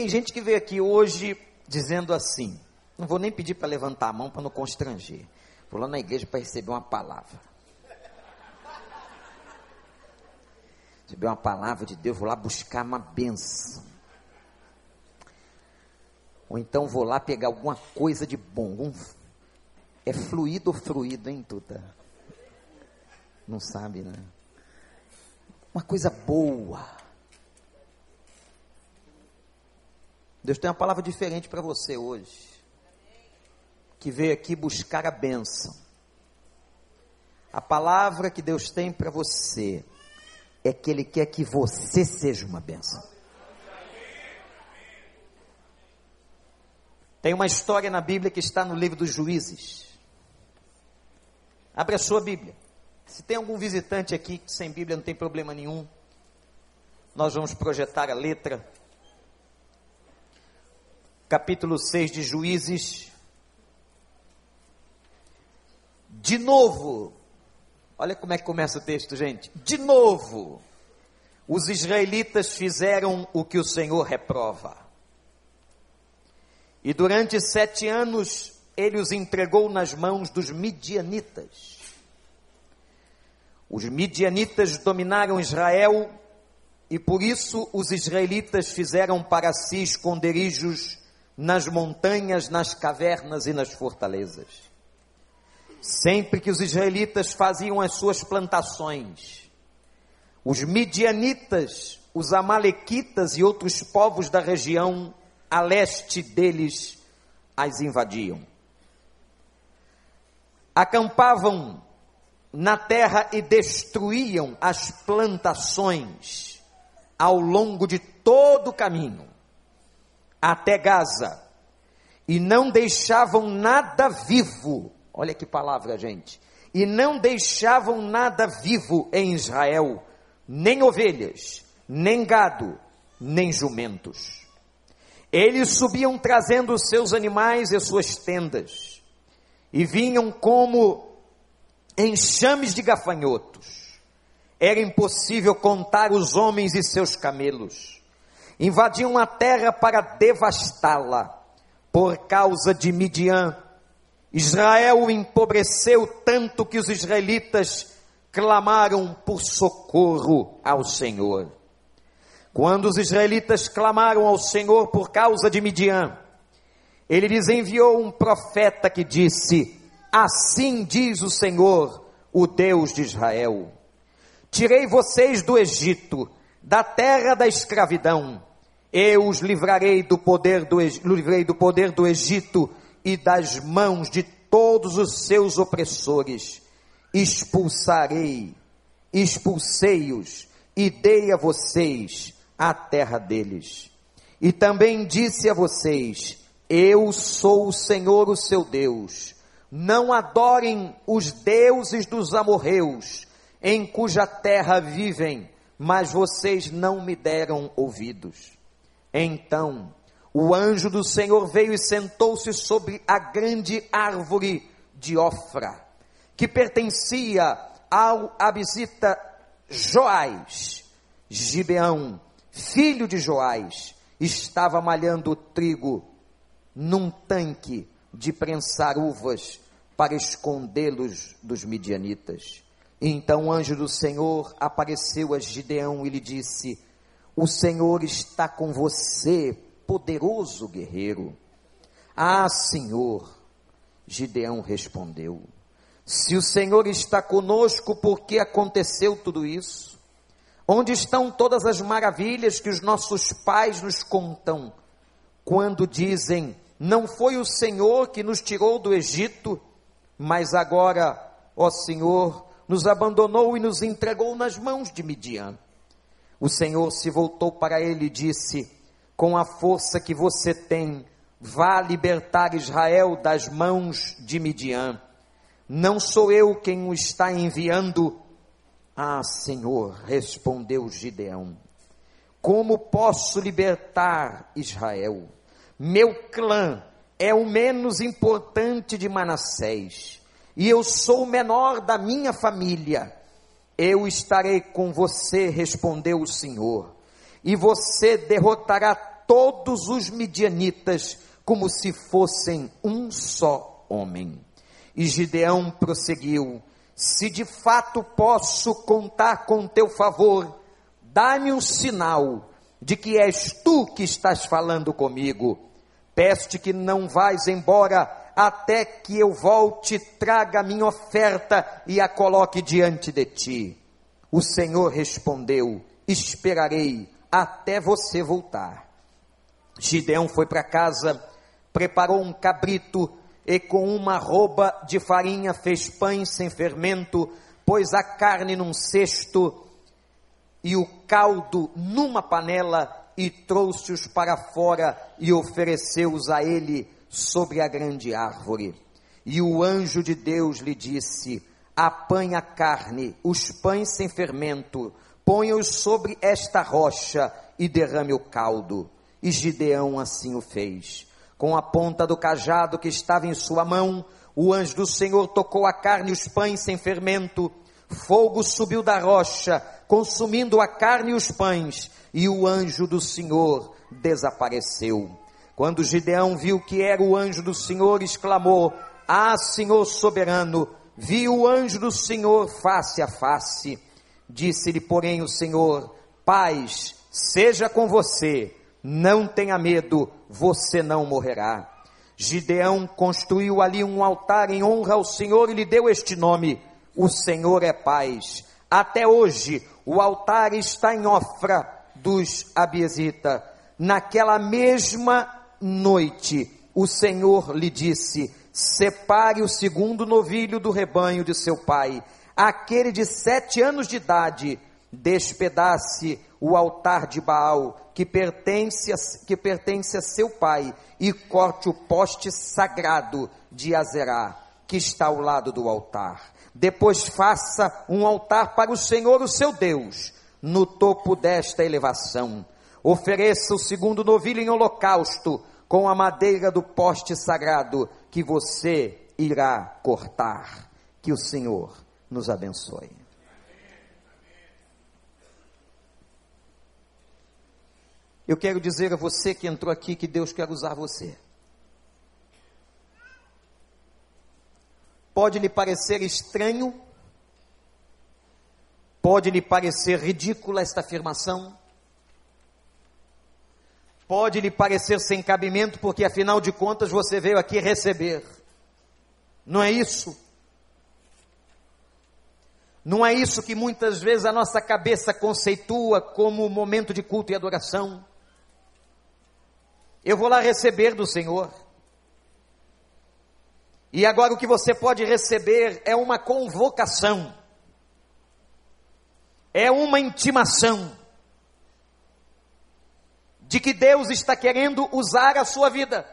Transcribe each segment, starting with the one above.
Tem gente que veio aqui hoje dizendo assim: não vou nem pedir para levantar a mão para não constranger. Vou lá na igreja para receber uma palavra. Receber uma palavra de Deus, vou lá buscar uma benção. Ou então vou lá pegar alguma coisa de bom. Um, é fluido ou fluido, hein, Tuta? Não sabe, né? Uma coisa boa. Deus tem uma palavra diferente para você hoje. Que veio aqui buscar a bênção. A palavra que Deus tem para você é que Ele quer que você seja uma bênção. Tem uma história na Bíblia que está no livro dos juízes. Abre a sua Bíblia. Se tem algum visitante aqui sem Bíblia não tem problema nenhum, nós vamos projetar a letra. Capítulo 6 de Juízes. De novo, olha como é que começa o texto, gente. De novo, os israelitas fizeram o que o Senhor reprova. E durante sete anos ele os entregou nas mãos dos midianitas. Os midianitas dominaram Israel e por isso os israelitas fizeram para si esconderijos nas montanhas, nas cavernas e nas fortalezas. Sempre que os israelitas faziam as suas plantações, os midianitas, os amalequitas e outros povos da região a leste deles as invadiam. Acampavam na terra e destruíam as plantações ao longo de todo o caminho, até Gaza, e não deixavam nada vivo. Olha que palavra, gente. E não deixavam nada vivo em Israel, nem ovelhas, nem gado, nem jumentos. Eles subiam trazendo os seus animais e suas tendas, e vinham como enxames de gafanhotos. Era impossível contar os homens e seus camelos. Invadiam a terra para devastá-la. Por causa de Midian, Israel empobreceu tanto que os israelitas clamaram por socorro ao Senhor. Quando os israelitas clamaram ao Senhor por causa de Midian, ele lhes enviou um profeta que disse: Assim diz o Senhor, o Deus de Israel: Tirei vocês do Egito, da terra da escravidão. Eu os livrarei do poder do, livrei do poder do Egito e das mãos de todos os seus opressores. Expulsarei, expulsei-os e dei a vocês a terra deles. E também disse a vocês: Eu sou o Senhor, o seu Deus não adorem os deuses dos amorreus, em cuja terra vivem, mas vocês não me deram ouvidos. Então, o anjo do Senhor veio e sentou-se sobre a grande árvore de Ofra, que pertencia ao abisita Joás. Gibeão, filho de Joás, estava malhando trigo num tanque de prensar uvas para escondê-los dos midianitas. Então o anjo do Senhor apareceu a Gideão e lhe disse: O Senhor está com você, poderoso guerreiro. Ah, Senhor, Gideão respondeu: Se o Senhor está conosco, por que aconteceu tudo isso? Onde estão todas as maravilhas que os nossos pais nos contam, quando dizem: não foi o Senhor que nos tirou do Egito, mas agora, ó Senhor, nos abandonou e nos entregou nas mãos de Midian. O Senhor se voltou para ele e disse: Com a força que você tem, vá libertar Israel das mãos de Midian. Não sou eu quem o está enviando. Ah, Senhor, respondeu Gideão. Como posso libertar Israel? Meu clã é o menos importante de Manassés, e eu sou o menor da minha família. Eu estarei com você, respondeu o Senhor, e você derrotará todos os midianitas como se fossem um só homem. E Gideão prosseguiu: Se de fato posso contar com teu favor, dá-me um sinal de que és tu que estás falando comigo. Peço-te que não vais embora até que eu volte, traga a minha oferta e a coloque diante de ti. O Senhor respondeu: Esperarei até você voltar. Gideão foi para casa, preparou um cabrito e com uma roupa de farinha fez pães sem fermento, pôs a carne num cesto e o caldo numa panela e trouxe-os para fora e ofereceu-os a ele sobre a grande árvore. E o anjo de Deus lhe disse: Apanha a carne, os pães sem fermento, ponha-os sobre esta rocha e derrame o caldo. E Gideão assim o fez. Com a ponta do cajado que estava em sua mão, o anjo do Senhor tocou a carne e os pães sem fermento. Fogo subiu da rocha, consumindo a carne e os pães, e o anjo do Senhor desapareceu. Quando Gideão viu que era o anjo do Senhor, exclamou: Ah, Senhor soberano, vi o anjo do Senhor face a face. Disse-lhe, porém, o Senhor: Paz seja com você, não tenha medo, você não morrerá. Gideão construiu ali um altar em honra ao Senhor e lhe deu este nome: O Senhor é paz. Até hoje, o altar está em Ofra dos Abiesita. Naquela mesma noite, o Senhor lhe disse: Separe o segundo novilho do rebanho de seu pai, aquele de sete anos de idade, despedace o altar de Baal, que pertence a, que pertence a seu pai, e corte o poste sagrado de Azerá, que está ao lado do altar. Depois faça um altar para o Senhor, o seu Deus, no topo desta elevação. Ofereça o segundo novilho em holocausto, com a madeira do poste sagrado, que você irá cortar. Que o Senhor nos abençoe. Eu quero dizer a você que entrou aqui que Deus quer usar você. Pode lhe parecer estranho, pode lhe parecer ridícula esta afirmação, pode lhe parecer sem cabimento, porque afinal de contas você veio aqui receber. Não é isso? Não é isso que muitas vezes a nossa cabeça conceitua como momento de culto e adoração. Eu vou lá receber do Senhor. E agora o que você pode receber é uma convocação, é uma intimação de que Deus está querendo usar a sua vida.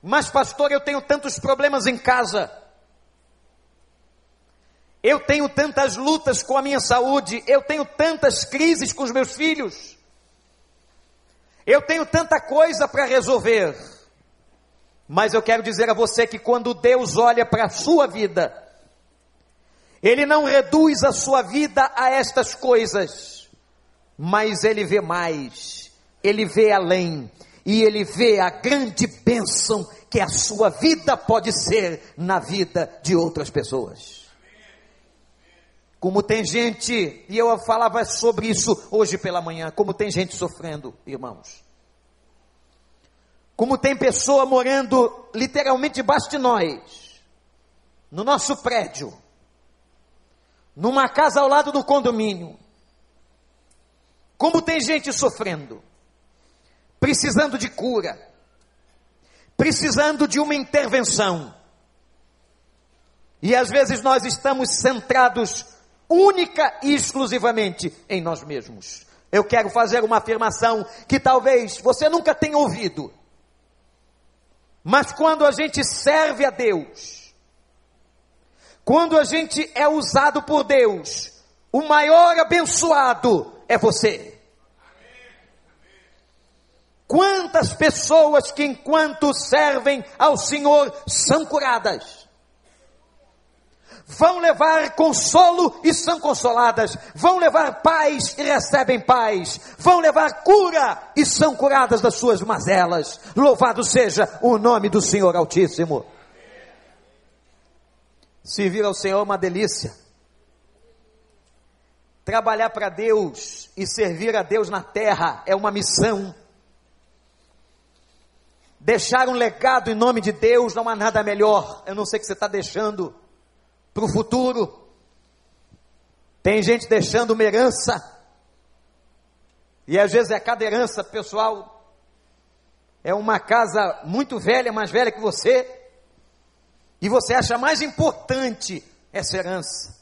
Mas, pastor, eu tenho tantos problemas em casa. Eu tenho tantas lutas com a minha saúde, eu tenho tantas crises com os meus filhos. Eu tenho tanta coisa para resolver. Mas eu quero dizer a você que quando Deus olha para a sua vida, Ele não reduz a sua vida a estas coisas, mas Ele vê mais, Ele vê além, e Ele vê a grande bênção que a sua vida pode ser na vida de outras pessoas. Como tem gente, e eu falava sobre isso hoje pela manhã, como tem gente sofrendo, irmãos. Como tem pessoa morando literalmente debaixo de nós, no nosso prédio, numa casa ao lado do condomínio. Como tem gente sofrendo, precisando de cura, precisando de uma intervenção. E às vezes nós estamos centrados única e exclusivamente em nós mesmos. Eu quero fazer uma afirmação que talvez você nunca tenha ouvido. Mas quando a gente serve a Deus, quando a gente é usado por Deus, o maior abençoado é você. Quantas pessoas que enquanto servem ao Senhor são curadas? vão levar consolo e são consoladas, vão levar paz e recebem paz, vão levar cura e são curadas das suas mazelas. Louvado seja o nome do Senhor Altíssimo. Servir ao Senhor é uma delícia. Trabalhar para Deus e servir a Deus na terra é uma missão. Deixar um legado em nome de Deus não há nada melhor. Eu não sei o que você está deixando para o futuro. Tem gente deixando uma herança. E às vezes é cada herança, pessoal. É uma casa muito velha, mais velha que você. E você acha mais importante essa herança.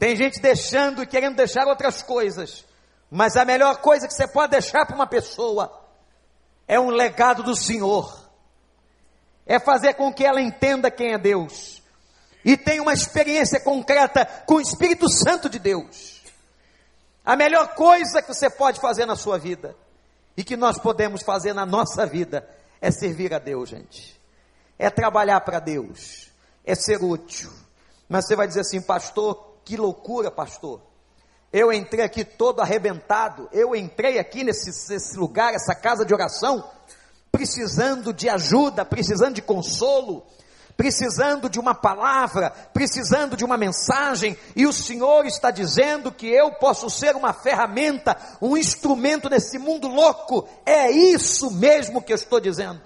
Tem gente deixando e querendo deixar outras coisas. Mas a melhor coisa que você pode deixar para uma pessoa é um legado do Senhor. É fazer com que ela entenda quem é Deus. E tenha uma experiência concreta com o Espírito Santo de Deus. A melhor coisa que você pode fazer na sua vida e que nós podemos fazer na nossa vida é servir a Deus, gente. É trabalhar para Deus. É ser útil. Mas você vai dizer assim, pastor, que loucura, pastor. Eu entrei aqui todo arrebentado, eu entrei aqui nesse, nesse lugar, essa casa de oração, precisando de ajuda, precisando de consolo, precisando de uma palavra, precisando de uma mensagem, e o Senhor está dizendo que eu posso ser uma ferramenta, um instrumento nesse mundo louco. É isso mesmo que eu estou dizendo.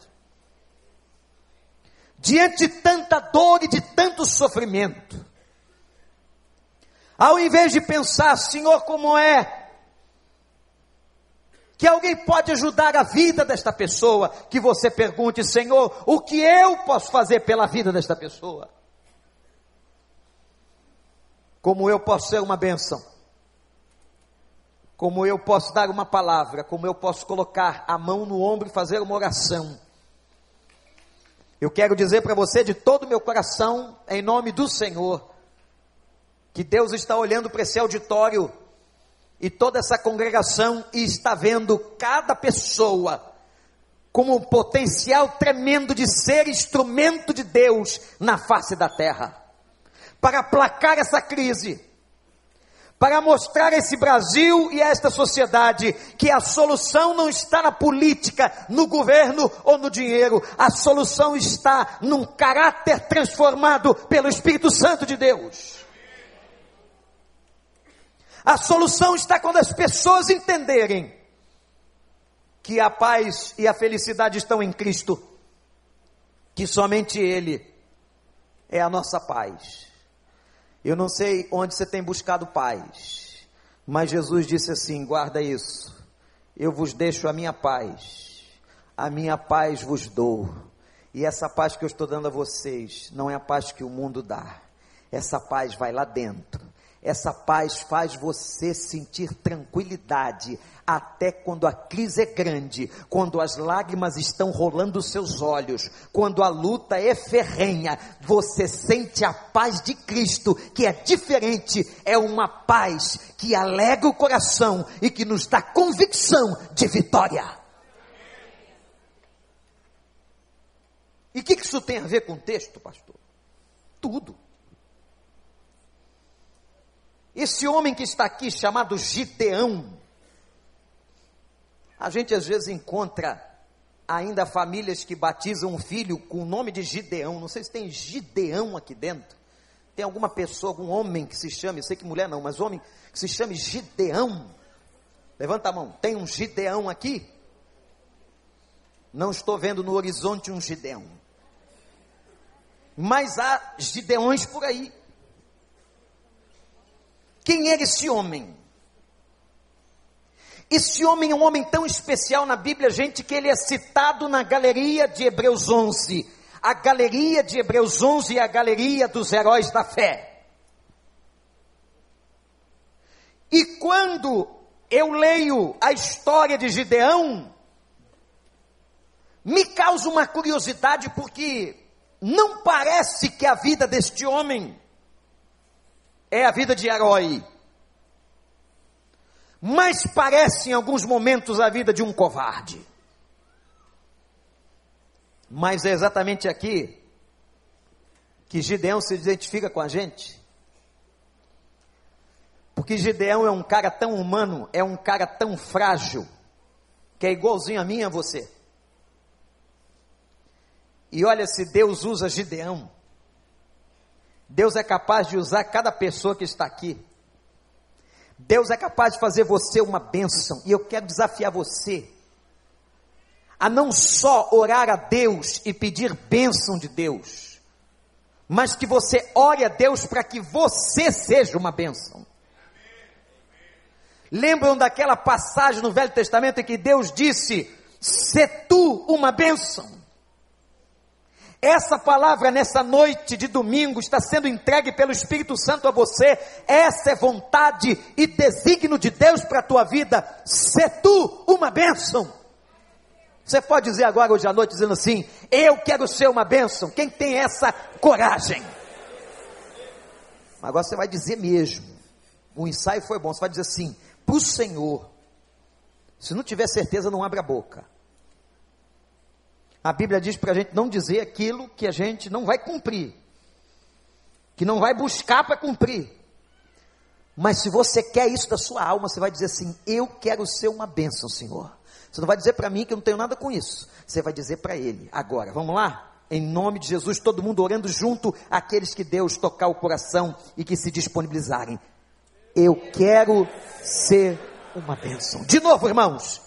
Diante de tanta dor e de tanto sofrimento, ao invés de pensar, Senhor, como é que alguém pode ajudar a vida desta pessoa, que você pergunte, Senhor, o que eu posso fazer pela vida desta pessoa? Como eu posso ser uma bênção? Como eu posso dar uma palavra? Como eu posso colocar a mão no ombro e fazer uma oração? Eu quero dizer para você de todo o meu coração, em nome do Senhor, que Deus está olhando para esse auditório e toda essa congregação e está vendo cada pessoa como um potencial tremendo de ser instrumento de Deus na face da terra, para aplacar essa crise, para mostrar a esse Brasil e a esta sociedade que a solução não está na política, no governo ou no dinheiro, a solução está num caráter transformado pelo Espírito Santo de Deus. A solução está quando as pessoas entenderem que a paz e a felicidade estão em Cristo, que somente Ele é a nossa paz. Eu não sei onde você tem buscado paz, mas Jesus disse assim: guarda isso, eu vos deixo a minha paz, a minha paz vos dou. E essa paz que eu estou dando a vocês não é a paz que o mundo dá, essa paz vai lá dentro essa paz faz você sentir tranquilidade, até quando a crise é grande, quando as lágrimas estão rolando seus olhos, quando a luta é ferrenha, você sente a paz de Cristo, que é diferente, é uma paz que alegra o coração e que nos dá convicção de vitória. E o que, que isso tem a ver com o texto, pastor? Tudo. Esse homem que está aqui, chamado Gideão, a gente às vezes encontra ainda famílias que batizam um filho com o nome de Gideão. Não sei se tem Gideão aqui dentro. Tem alguma pessoa, algum homem que se chame, sei que mulher não, mas homem que se chame Gideão. Levanta a mão. Tem um Gideão aqui? Não estou vendo no horizonte um Gideão. Mas há Gideões por aí. Quem era esse homem? Esse homem é um homem tão especial na Bíblia, gente, que ele é citado na galeria de Hebreus 11. A galeria de Hebreus 11 é a galeria dos heróis da fé. E quando eu leio a história de Gideão, me causa uma curiosidade porque não parece que a vida deste homem é a vida de herói. Mas parece em alguns momentos a vida de um covarde. Mas é exatamente aqui que Gideão se identifica com a gente? Porque Gideão é um cara tão humano, é um cara tão frágil, que é igualzinho a mim e a você. E olha, se Deus usa Gideão, Deus é capaz de usar cada pessoa que está aqui. Deus é capaz de fazer você uma bênção. E eu quero desafiar você a não só orar a Deus e pedir bênção de Deus, mas que você ore a Deus para que você seja uma bênção. Lembram daquela passagem no Velho Testamento em que Deus disse: Se tu uma bênção. Essa palavra nessa noite de domingo está sendo entregue pelo Espírito Santo a você. Essa é vontade e desígnio de Deus para a tua vida. Se tu uma bênção. Você pode dizer agora hoje à noite dizendo assim: Eu quero ser uma bênção. Quem tem essa coragem? Agora você vai dizer mesmo. O ensaio foi bom. Você vai dizer assim: para o Senhor. Se não tiver certeza, não abra a boca. A Bíblia diz para a gente não dizer aquilo que a gente não vai cumprir, que não vai buscar para cumprir. Mas se você quer isso da sua alma, você vai dizer assim: Eu quero ser uma bênção, Senhor. Você não vai dizer para mim que eu não tenho nada com isso. Você vai dizer para Ele. Agora, vamos lá? Em nome de Jesus, todo mundo orando junto, aqueles que Deus tocar o coração e que se disponibilizarem. Eu quero ser uma bênção. De novo, irmãos.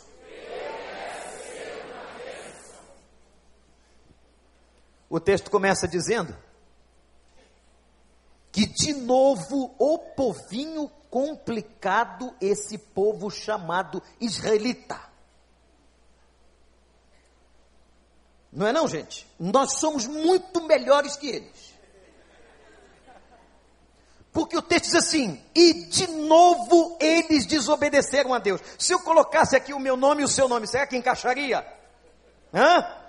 O texto começa dizendo que de novo o povinho complicado, esse povo chamado israelita. Não é não, gente? Nós somos muito melhores que eles. Porque o texto diz assim: e de novo eles desobedeceram a Deus. Se eu colocasse aqui o meu nome e o seu nome, será que encaixaria? Hã?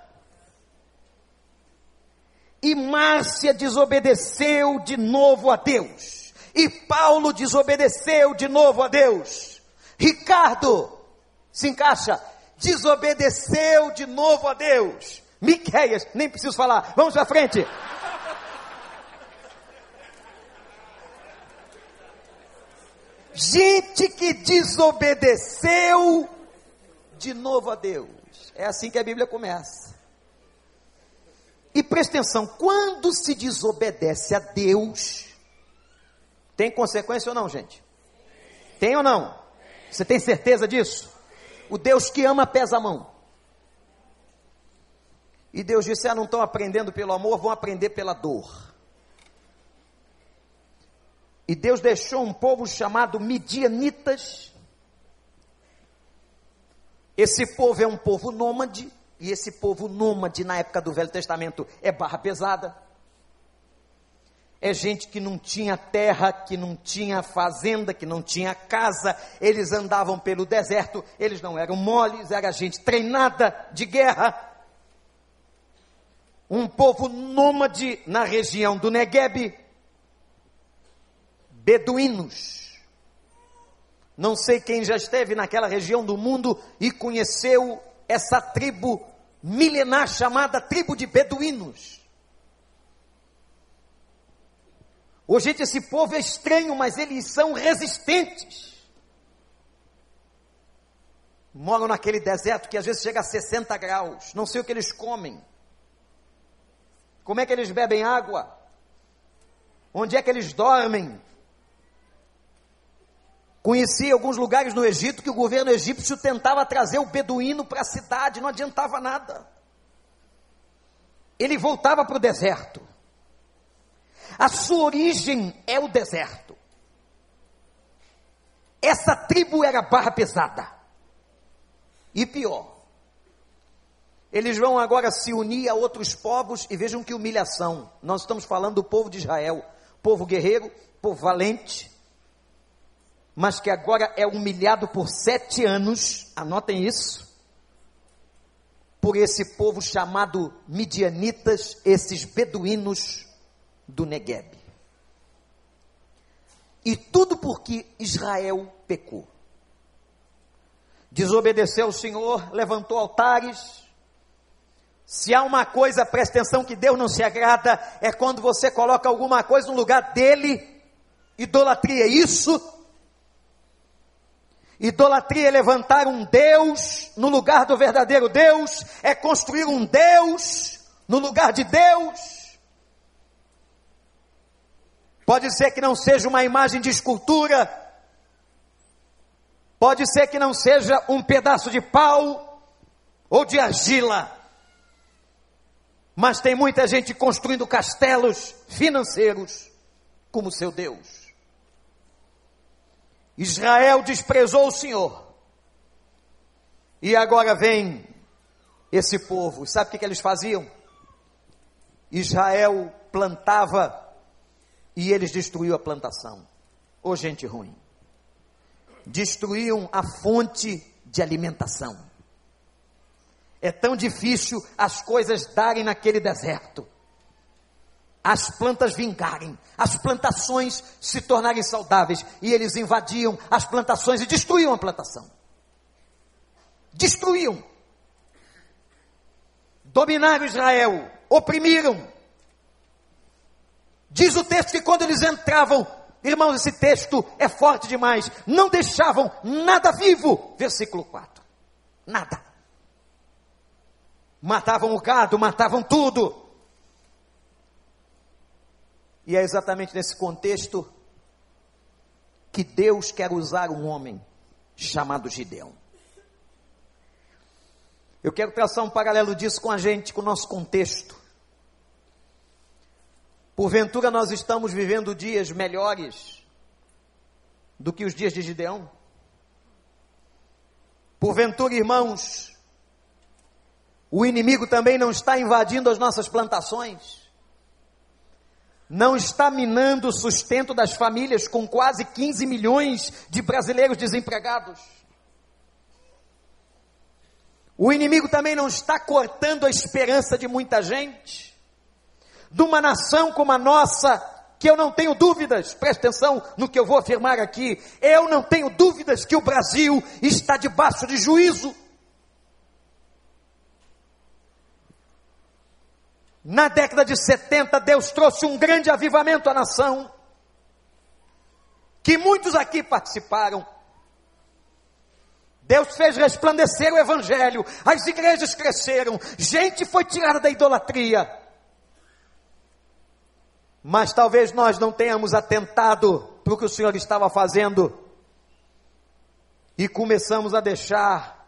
E Márcia desobedeceu de novo a Deus. E Paulo desobedeceu de novo a Deus. Ricardo, se encaixa, desobedeceu de novo a Deus. Miqueias, nem preciso falar, vamos para frente. Gente que desobedeceu de novo a Deus. É assim que a Bíblia começa. E preste atenção: quando se desobedece a Deus, tem consequência ou não, gente? Tem ou não? Você tem certeza disso? O Deus que ama pesa a mão. E Deus disse: Ah, não estão aprendendo pelo amor, vão aprender pela dor. E Deus deixou um povo chamado Midianitas. Esse povo é um povo nômade, e esse povo nômade na época do Velho Testamento é barra pesada. É gente que não tinha terra, que não tinha fazenda, que não tinha casa, eles andavam pelo deserto, eles não eram moles, era gente treinada de guerra. Um povo nômade na região do Negueb, beduínos. Não sei quem já esteve naquela região do mundo e conheceu essa tribo milenar chamada tribo de beduínos. Hoje, esse povo é estranho, mas eles são resistentes. Moram naquele deserto que às vezes chega a 60 graus. Não sei o que eles comem. Como é que eles bebem água? Onde é que eles dormem? Conheci alguns lugares no Egito que o governo egípcio tentava trazer o beduíno para a cidade, não adiantava nada. Ele voltava para o deserto. A sua origem é o deserto. Essa tribo era barra pesada. E pior, eles vão agora se unir a outros povos e vejam que humilhação. Nós estamos falando do povo de Israel, povo guerreiro, povo valente, mas que agora é humilhado por sete anos, anotem isso, por esse povo chamado midianitas, esses beduínos do Negueb. E tudo porque Israel pecou. Desobedeceu o Senhor, levantou altares, Se há uma coisa, presta atenção, que Deus não se agrada, é quando você coloca alguma coisa no lugar dele. Idolatria, isso. Idolatria é levantar um Deus no lugar do verdadeiro Deus, é construir um Deus no lugar de Deus. Pode ser que não seja uma imagem de escultura, pode ser que não seja um pedaço de pau ou de argila mas tem muita gente construindo castelos financeiros como seu Deus. Israel desprezou o Senhor. E agora vem esse povo. Sabe o que, que eles faziam? Israel plantava e eles destruíam a plantação. Ô gente ruim. Destruíam a fonte de alimentação. É tão difícil as coisas darem naquele deserto. As plantas vingarem, as plantações se tornarem saudáveis, e eles invadiam as plantações e destruíam a plantação. Destruíam. Dominaram Israel, oprimiram. Diz o texto que quando eles entravam, irmãos, esse texto é forte demais, não deixavam nada vivo. Versículo 4. Nada. Matavam o gado, matavam tudo. E é exatamente nesse contexto que Deus quer usar um homem chamado Gideão. Eu quero traçar um paralelo disso com a gente, com o nosso contexto. Porventura nós estamos vivendo dias melhores do que os dias de Gideão? Porventura, irmãos, o inimigo também não está invadindo as nossas plantações, não está minando o sustento das famílias com quase 15 milhões de brasileiros desempregados. O inimigo também não está cortando a esperança de muita gente, de uma nação como a nossa, que eu não tenho dúvidas, preste atenção no que eu vou afirmar aqui, eu não tenho dúvidas que o Brasil está debaixo de juízo. Na década de 70, Deus trouxe um grande avivamento à nação, que muitos aqui participaram. Deus fez resplandecer o Evangelho, as igrejas cresceram, gente foi tirada da idolatria. Mas talvez nós não tenhamos atentado para o que o Senhor estava fazendo e começamos a deixar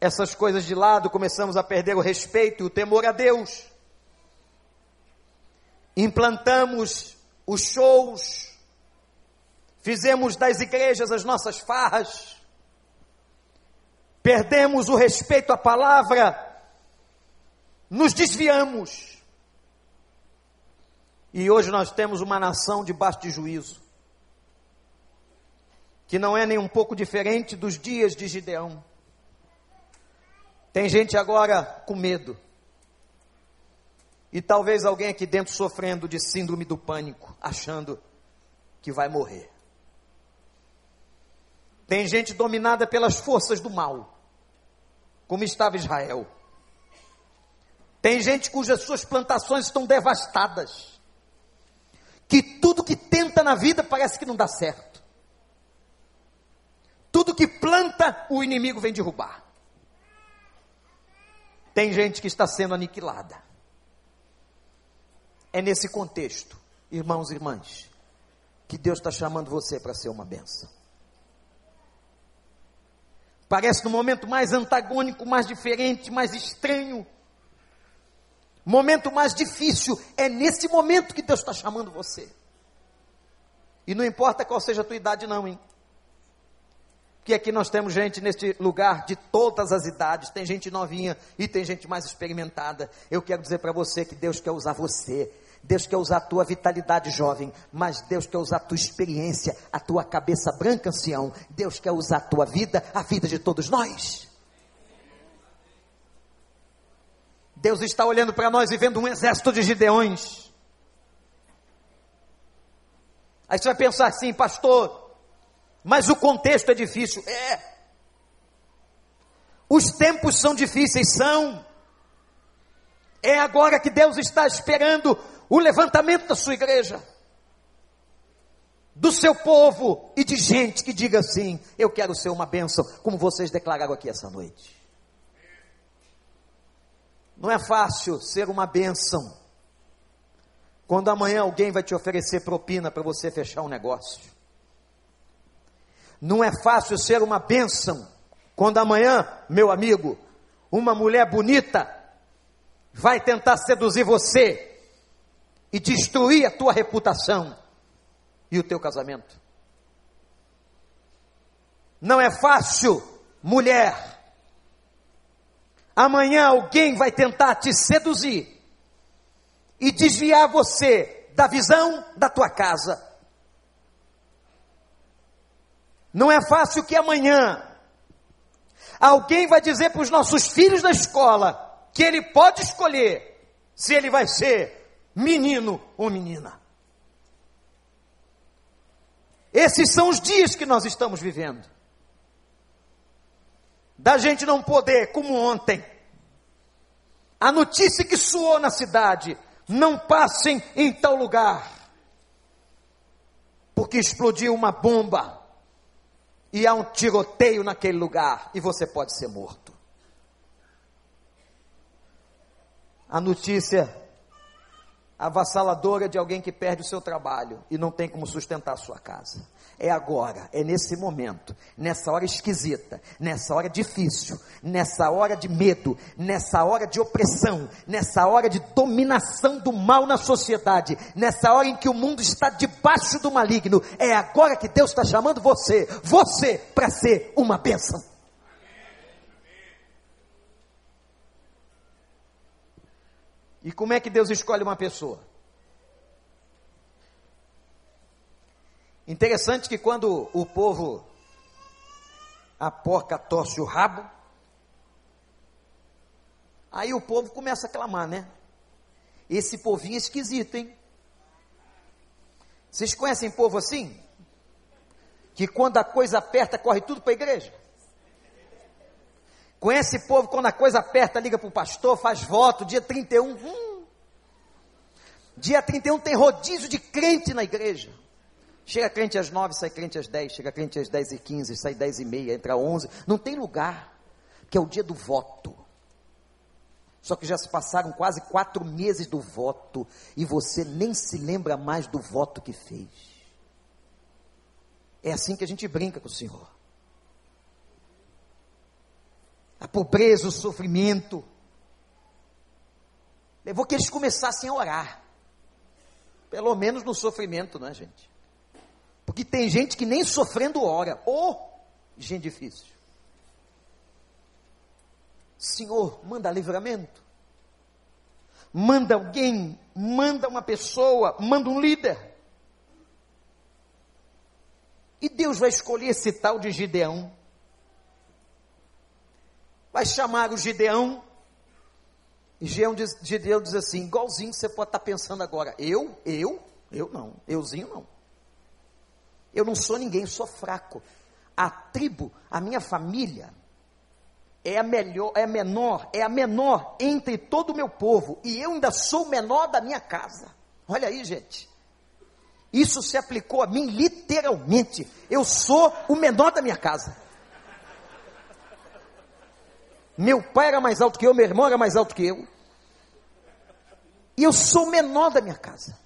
essas coisas de lado, começamos a perder o respeito e o temor a Deus. Implantamos os shows, fizemos das igrejas as nossas farras, perdemos o respeito à palavra, nos desviamos. E hoje nós temos uma nação debaixo de juízo, que não é nem um pouco diferente dos dias de Gideão. Tem gente agora com medo. E talvez alguém aqui dentro sofrendo de síndrome do pânico, achando que vai morrer. Tem gente dominada pelas forças do mal, como estava Israel. Tem gente cujas suas plantações estão devastadas. Que tudo que tenta na vida parece que não dá certo. Tudo que planta, o inimigo vem derrubar. Tem gente que está sendo aniquilada. É nesse contexto, irmãos e irmãs, que Deus está chamando você para ser uma benção. Parece no momento mais antagônico, mais diferente, mais estranho, momento mais difícil, é nesse momento que Deus está chamando você. E não importa qual seja a tua idade, não, hein? Que aqui nós temos gente neste lugar de todas as idades, tem gente novinha e tem gente mais experimentada. Eu quero dizer para você que Deus quer usar você. Deus quer usar a tua vitalidade jovem, mas Deus quer usar a tua experiência, a tua cabeça branca ancião. Deus quer usar a tua vida, a vida de todos nós. Deus está olhando para nós e vendo um exército de gideões. Aí você vai pensar assim, pastor, mas o contexto é difícil. É. Os tempos são difíceis, são. É agora que Deus está esperando o levantamento da sua igreja, do seu povo e de gente que diga assim: Eu quero ser uma bênção, como vocês declararam aqui essa noite. Não é fácil ser uma bênção quando amanhã alguém vai te oferecer propina para você fechar um negócio. Não é fácil ser uma bênção quando amanhã, meu amigo, uma mulher bonita vai tentar seduzir você e destruir a tua reputação e o teu casamento. Não é fácil, mulher. Amanhã alguém vai tentar te seduzir e desviar você da visão da tua casa. Não é fácil que amanhã alguém vai dizer para os nossos filhos da escola que ele pode escolher se ele vai ser menino ou menina. Esses são os dias que nós estamos vivendo. Da gente não poder, como ontem, a notícia que soou na cidade: não passem em tal lugar, porque explodiu uma bomba e há um tiroteio naquele lugar e você pode ser morto. a notícia avassaladora de alguém que perde o seu trabalho e não tem como sustentar a sua casa. É agora, é nesse momento, nessa hora esquisita, nessa hora difícil, nessa hora de medo, nessa hora de opressão, nessa hora de dominação do mal na sociedade, nessa hora em que o mundo está debaixo do maligno. É agora que Deus está chamando você, você, para ser uma bênção. E como é que Deus escolhe uma pessoa? Interessante que quando o povo, a porca torce o rabo, aí o povo começa a clamar, né? Esse povinho é esquisito, hein? Vocês conhecem povo assim? Que quando a coisa aperta, corre tudo para a igreja? Conhece povo, quando a coisa aperta, liga para o pastor, faz voto, dia 31. Hum, dia 31 tem rodízio de crente na igreja. Chega crente às 9, sai crente às 10, chega crente às 10 e 15, sai 10 e meia, entra 11. Não tem lugar, que é o dia do voto. Só que já se passaram quase quatro meses do voto e você nem se lembra mais do voto que fez. É assim que a gente brinca com o Senhor a pobreza, o sofrimento, levou que eles começassem a orar. Pelo menos no sofrimento, não é, gente? Porque tem gente que nem sofrendo ora. Ô, oh, gente difícil. Senhor, manda livramento. Manda alguém, manda uma pessoa, manda um líder. E Deus vai escolher esse tal de Gideão vai chamar o Gideão. E Gideão diz, Gideão diz assim, igualzinho você pode estar pensando agora. Eu? Eu? Eu não. Euzinho não. Eu não sou ninguém, sou fraco. A tribo, a minha família, é a melhor, é a menor, é a menor entre todo o meu povo. E eu ainda sou o menor da minha casa. Olha aí, gente. Isso se aplicou a mim literalmente. Eu sou o menor da minha casa. Meu pai era mais alto que eu, meu irmão era mais alto que eu. E eu sou o menor da minha casa.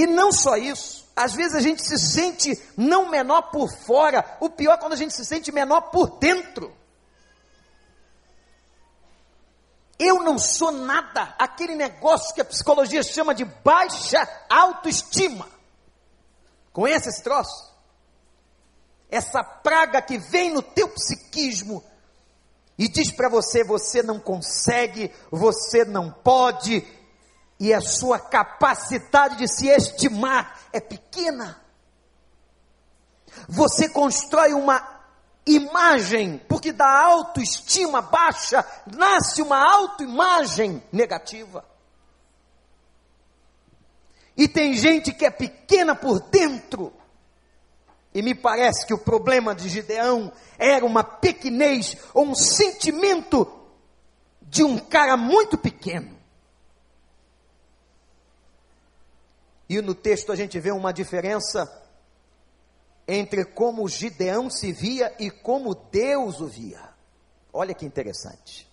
E não só isso, às vezes a gente se sente não menor por fora, o pior é quando a gente se sente menor por dentro. Eu não sou nada, aquele negócio que a psicologia chama de baixa autoestima. Conhece esse troço? essa praga que vem no teu psiquismo e diz para você: você não consegue, você não pode, e a sua capacidade de se estimar é pequena. Você constrói uma imagem, porque da autoestima baixa nasce uma autoimagem negativa. E tem gente que é pequena por dentro, e me parece que o problema de Gideão era uma pequenez ou um sentimento de um cara muito pequeno. E no texto a gente vê uma diferença entre como Gideão se via e como Deus o via. Olha que interessante.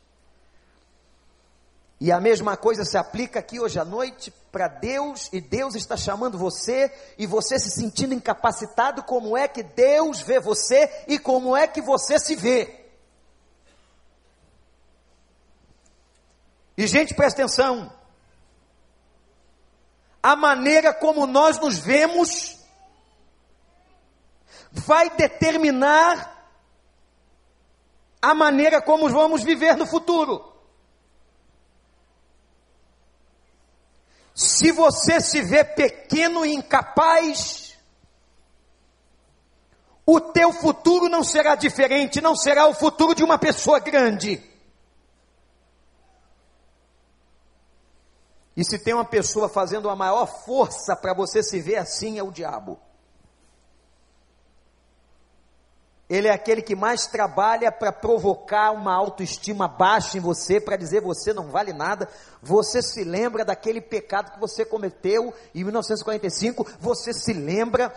E a mesma coisa se aplica aqui hoje à noite para Deus, e Deus está chamando você, e você se sentindo incapacitado, como é que Deus vê você e como é que você se vê. E gente, presta atenção. A maneira como nós nos vemos vai determinar a maneira como vamos viver no futuro. Se você se vê pequeno e incapaz, o teu futuro não será diferente, não será o futuro de uma pessoa grande. E se tem uma pessoa fazendo a maior força para você se ver assim, é o diabo. Ele é aquele que mais trabalha para provocar uma autoestima baixa em você, para dizer você não vale nada. Você se lembra daquele pecado que você cometeu em 1945, você se lembra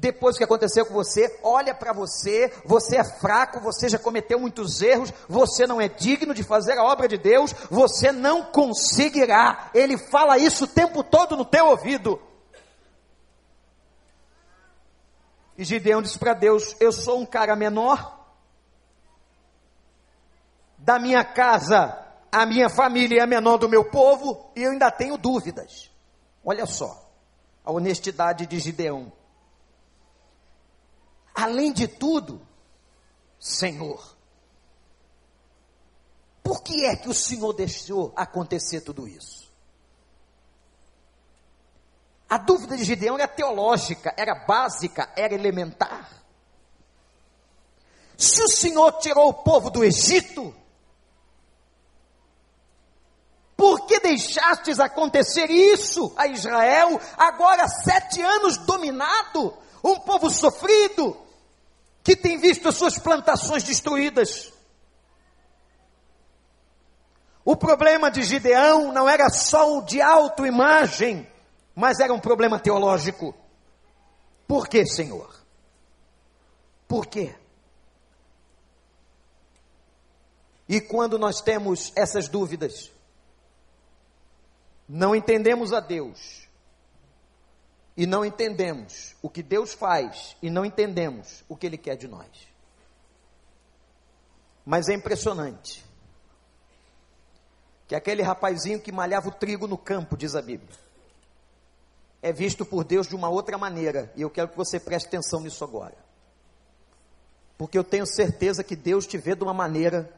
depois do que aconteceu com você, olha para você, você é fraco, você já cometeu muitos erros, você não é digno de fazer a obra de Deus, você não conseguirá. Ele fala isso o tempo todo no teu ouvido. E Gideão disse para Deus: Eu sou um cara menor, da minha casa, a minha família é menor do meu povo, e eu ainda tenho dúvidas. Olha só, a honestidade de Gideão. Além de tudo, Senhor, por que é que o Senhor deixou acontecer tudo isso? A dúvida de Gideão era teológica, era básica, era elementar. Se o Senhor tirou o povo do Egito, por que deixastes acontecer isso a Israel, agora sete anos dominado, um povo sofrido, que tem visto as suas plantações destruídas? O problema de Gideão não era só o de autoimagem, mas era um problema teológico. Por que, Senhor? Por quê? E quando nós temos essas dúvidas, não entendemos a Deus, e não entendemos o que Deus faz, e não entendemos o que Ele quer de nós. Mas é impressionante que aquele rapazinho que malhava o trigo no campo, diz a Bíblia, é visto por Deus de uma outra maneira, e eu quero que você preste atenção nisso agora. Porque eu tenho certeza que Deus te vê de uma maneira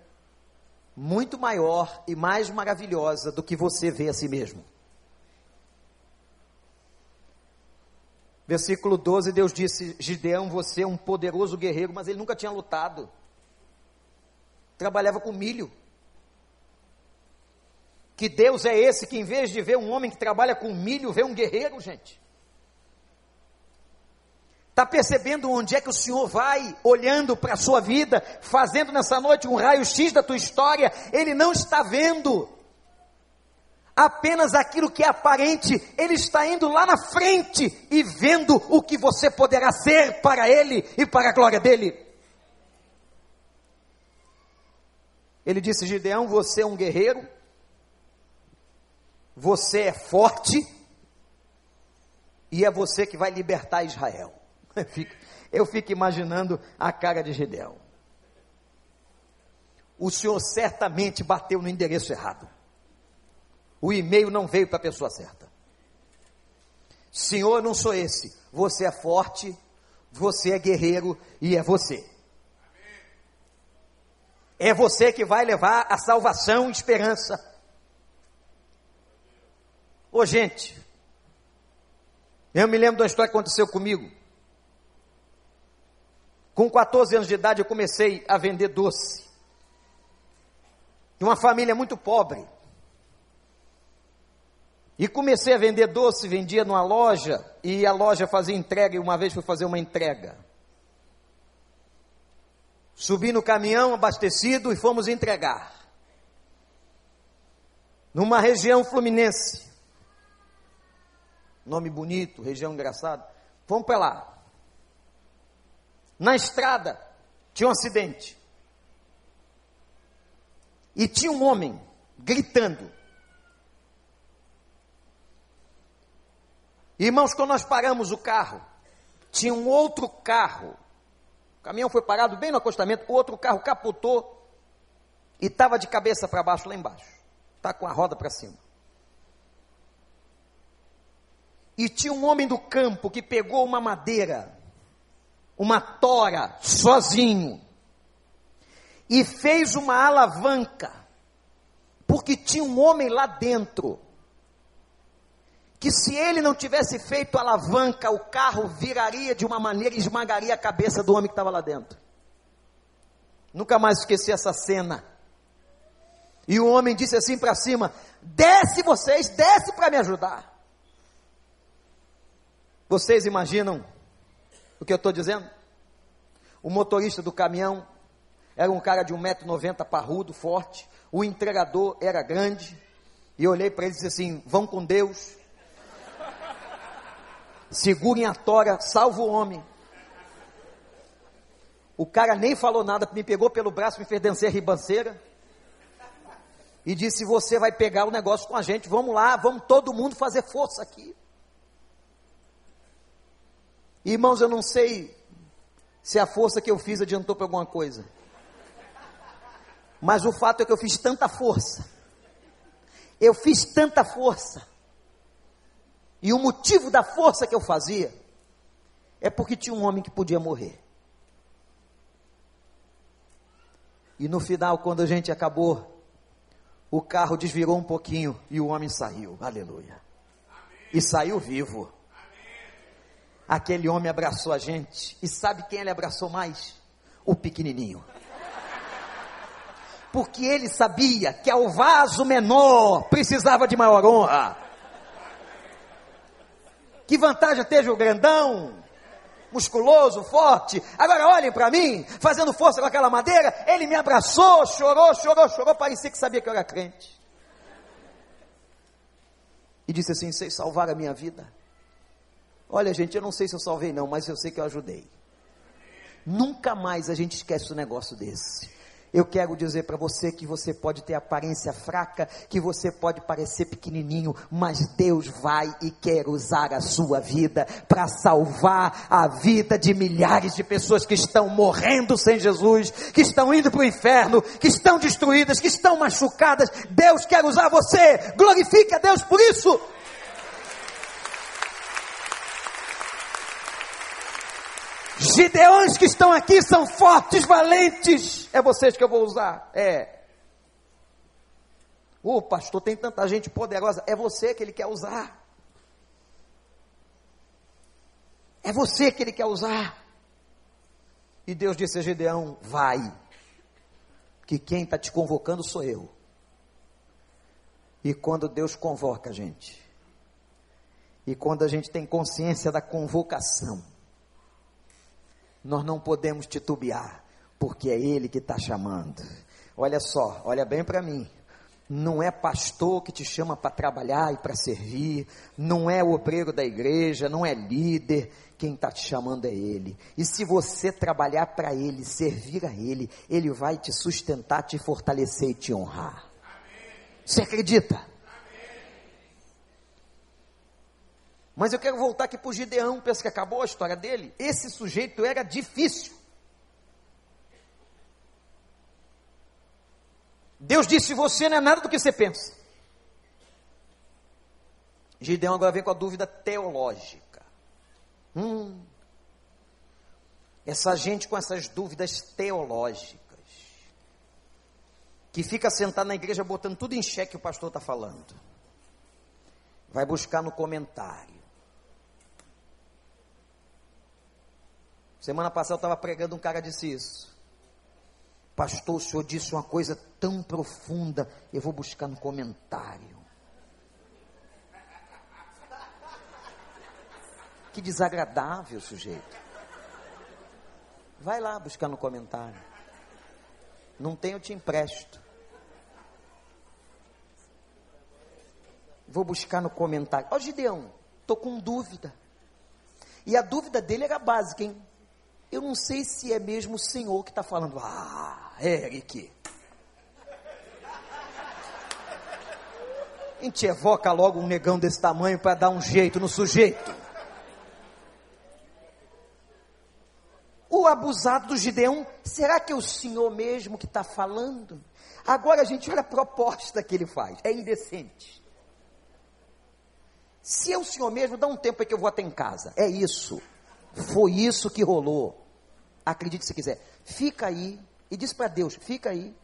muito maior e mais maravilhosa do que você vê a si mesmo. Versículo 12, Deus disse: Gideão, você é um poderoso guerreiro, mas ele nunca tinha lutado. Trabalhava com milho. Que Deus é esse que, em vez de ver um homem que trabalha com milho, vê um guerreiro, gente? Está percebendo onde é que o Senhor vai, olhando para a sua vida, fazendo nessa noite um raio-x da tua história? Ele não está vendo apenas aquilo que é aparente, ele está indo lá na frente e vendo o que você poderá ser para ele e para a glória dele. Ele disse: Gideão, você é um guerreiro, você é forte e é você que vai libertar Israel. Eu fico, imaginando a cara de Gideão. O senhor certamente bateu no endereço errado. O e-mail não veio para a pessoa certa. Senhor, não sou esse. Você é forte, você é guerreiro e é você. É você que vai levar a salvação e esperança Ô gente, eu me lembro de uma história que aconteceu comigo. Com 14 anos de idade eu comecei a vender doce. De uma família muito pobre. E comecei a vender doce, vendia numa loja, e a loja fazia entrega, e uma vez fui fazer uma entrega. Subi no caminhão abastecido e fomos entregar. numa região fluminense. Nome bonito, região engraçada. Vamos para lá. Na estrada tinha um acidente. E tinha um homem gritando. Irmãos, quando nós paramos o carro, tinha um outro carro. O caminhão foi parado bem no acostamento, o outro carro capotou e estava de cabeça para baixo lá embaixo. Está com a roda para cima. E tinha um homem do campo que pegou uma madeira, uma tora, sozinho, e fez uma alavanca, porque tinha um homem lá dentro que se ele não tivesse feito a alavanca, o carro viraria de uma maneira e esmagaria a cabeça do homem que estava lá dentro. Nunca mais esqueci essa cena. E o homem disse assim para cima: Desce vocês, desce para me ajudar. Vocês imaginam o que eu estou dizendo? O motorista do caminhão era um cara de 1,90m, parrudo, forte. O entregador era grande. E eu olhei para ele e disse assim: Vão com Deus segurem a tora, salva o homem. O cara nem falou nada, me pegou pelo braço, me fez dançar ribanceira. E disse: Você vai pegar o negócio com a gente, vamos lá, vamos todo mundo fazer força aqui. Irmãos, eu não sei se a força que eu fiz adiantou para alguma coisa. Mas o fato é que eu fiz tanta força. Eu fiz tanta força e o motivo da força que eu fazia é porque tinha um homem que podia morrer. E no final, quando a gente acabou, o carro desvirou um pouquinho e o homem saiu. Aleluia. Amém. E saiu vivo. Amém. Aquele homem abraçou a gente. E sabe quem ele abraçou mais? O pequenininho. Porque ele sabia que ao vaso menor precisava de maior honra. Que vantagem ter o grandão, musculoso, forte. Agora olhem para mim, fazendo força com aquela madeira. Ele me abraçou, chorou, chorou, chorou. Parecia que sabia que eu era crente. E disse assim: Vocês salvaram a minha vida. Olha, gente, eu não sei se eu salvei, não, mas eu sei que eu ajudei. Nunca mais a gente esquece um negócio desse. Eu quero dizer para você que você pode ter aparência fraca, que você pode parecer pequenininho, mas Deus vai e quer usar a sua vida para salvar a vida de milhares de pessoas que estão morrendo sem Jesus, que estão indo para o inferno, que estão destruídas, que estão machucadas. Deus quer usar você. Glorifique a Deus por isso. Gideões que estão aqui são fortes, valentes. É vocês que eu vou usar. É. O pastor tem tanta gente poderosa. É você que ele quer usar. É você que ele quer usar. E Deus disse a Gideão: Vai, que quem está te convocando sou eu. E quando Deus convoca a gente, e quando a gente tem consciência da convocação, nós não podemos titubear, porque é Ele que está chamando. Olha só, olha bem para mim. Não é pastor que te chama para trabalhar e para servir, não é o obreiro da igreja, não é líder, quem está te chamando é Ele. E se você trabalhar para Ele, servir a Ele, Ele vai te sustentar, te fortalecer e te honrar. Você acredita? Mas eu quero voltar aqui para o Gideão, pensa que acabou a história dele. Esse sujeito era difícil. Deus disse: Você não é nada do que você pensa. Gideão agora vem com a dúvida teológica. Hum, essa gente com essas dúvidas teológicas, que fica sentado na igreja botando tudo em xeque que o pastor está falando, vai buscar no comentário. Semana passada eu estava pregando, um cara disse isso. Pastor, o senhor disse uma coisa tão profunda, eu vou buscar no comentário. Que desagradável sujeito. Vai lá buscar no comentário. Não tem, eu te empresto. Vou buscar no comentário. Ó, Gideão, tô com dúvida. E a dúvida dele era básica, hein? Eu não sei se é mesmo o Senhor que está falando. Ah, Eric. A gente evoca logo um negão desse tamanho para dar um jeito no sujeito. O abusado do Gideão, será que é o Senhor mesmo que está falando? Agora a gente olha a proposta que ele faz, é indecente. Se é o Senhor mesmo, dá um tempo aí que eu vou até em casa. É isso. Foi isso que rolou. Acredite se quiser. Fica aí e diz para Deus: fica aí.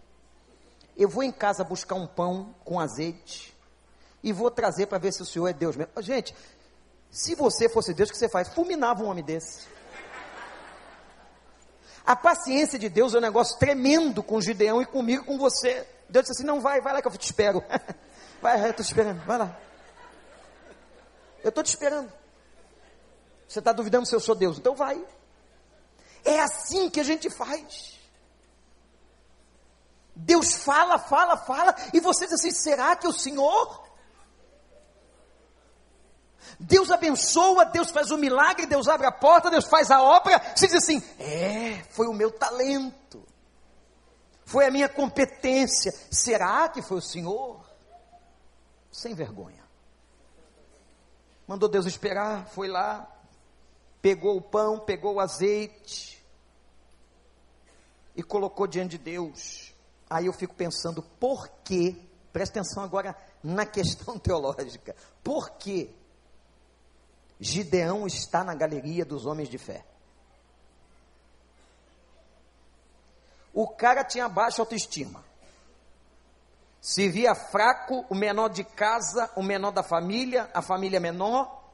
Eu vou em casa buscar um pão com azeite e vou trazer para ver se o Senhor é Deus mesmo. Gente, se você fosse Deus, o que você faz? Fulminava um homem desse. A paciência de Deus é um negócio tremendo com Gideão e comigo, com você. Deus disse assim: não vai, vai lá que eu te espero. vai, eu estou te esperando, vai lá. Eu estou te esperando. Você está duvidando se eu sou Deus, então vai. É assim que a gente faz. Deus fala, fala, fala, e você diz assim: será que o Senhor? Deus abençoa, Deus faz o milagre, Deus abre a porta, Deus faz a obra. Você diz assim: é, foi o meu talento, foi a minha competência. Será que foi o Senhor? Sem vergonha. Mandou Deus esperar, foi lá, pegou o pão, pegou o azeite, e colocou diante de Deus. Aí eu fico pensando, por quê? Presta atenção agora na questão teológica. Por que Gideão está na galeria dos homens de fé? O cara tinha baixa autoestima. Se via fraco, o menor de casa, o menor da família, a família menor.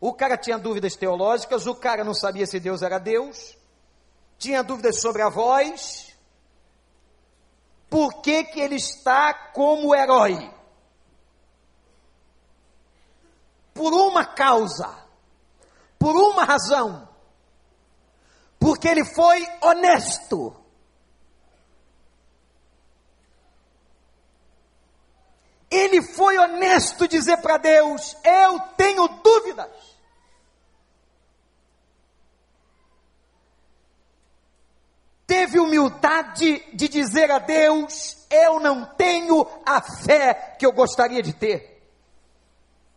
O cara tinha dúvidas teológicas, o cara não sabia se Deus era Deus tinha dúvidas sobre a voz, por que, que ele está como herói? Por uma causa, por uma razão, porque ele foi honesto. Ele foi honesto dizer para Deus: Eu tenho dúvidas. Teve humildade de dizer a Deus: Eu não tenho a fé que eu gostaria de ter.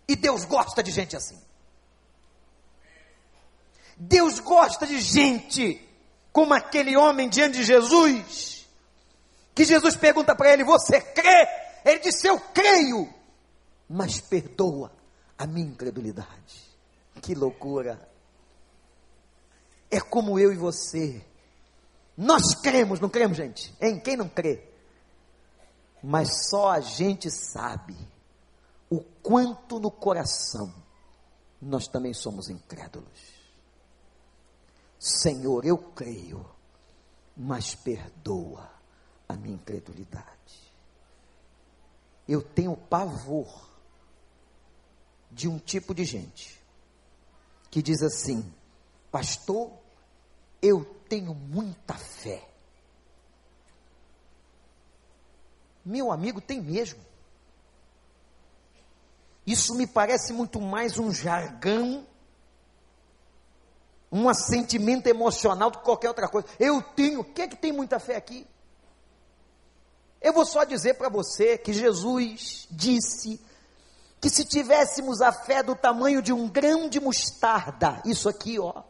E Deus gosta de gente assim. Deus gosta de gente como aquele homem diante de Jesus, que Jesus pergunta para ele: Você crê? Ele disse: Eu creio, mas perdoa a minha incredulidade. Que loucura! É como eu e você nós cremos, não cremos, gente? Em quem não crê? Mas só a gente sabe o quanto no coração nós também somos incrédulos. Senhor, eu creio, mas perdoa a minha incredulidade. Eu tenho pavor de um tipo de gente que diz assim: Pastor, eu tenho muita fé. Meu amigo, tem mesmo. Isso me parece muito mais um jargão, um assentimento emocional do que qualquer outra coisa. Eu tenho, o que é que tem muita fé aqui? Eu vou só dizer para você que Jesus disse que se tivéssemos a fé do tamanho de um grão de mostarda, isso aqui, ó,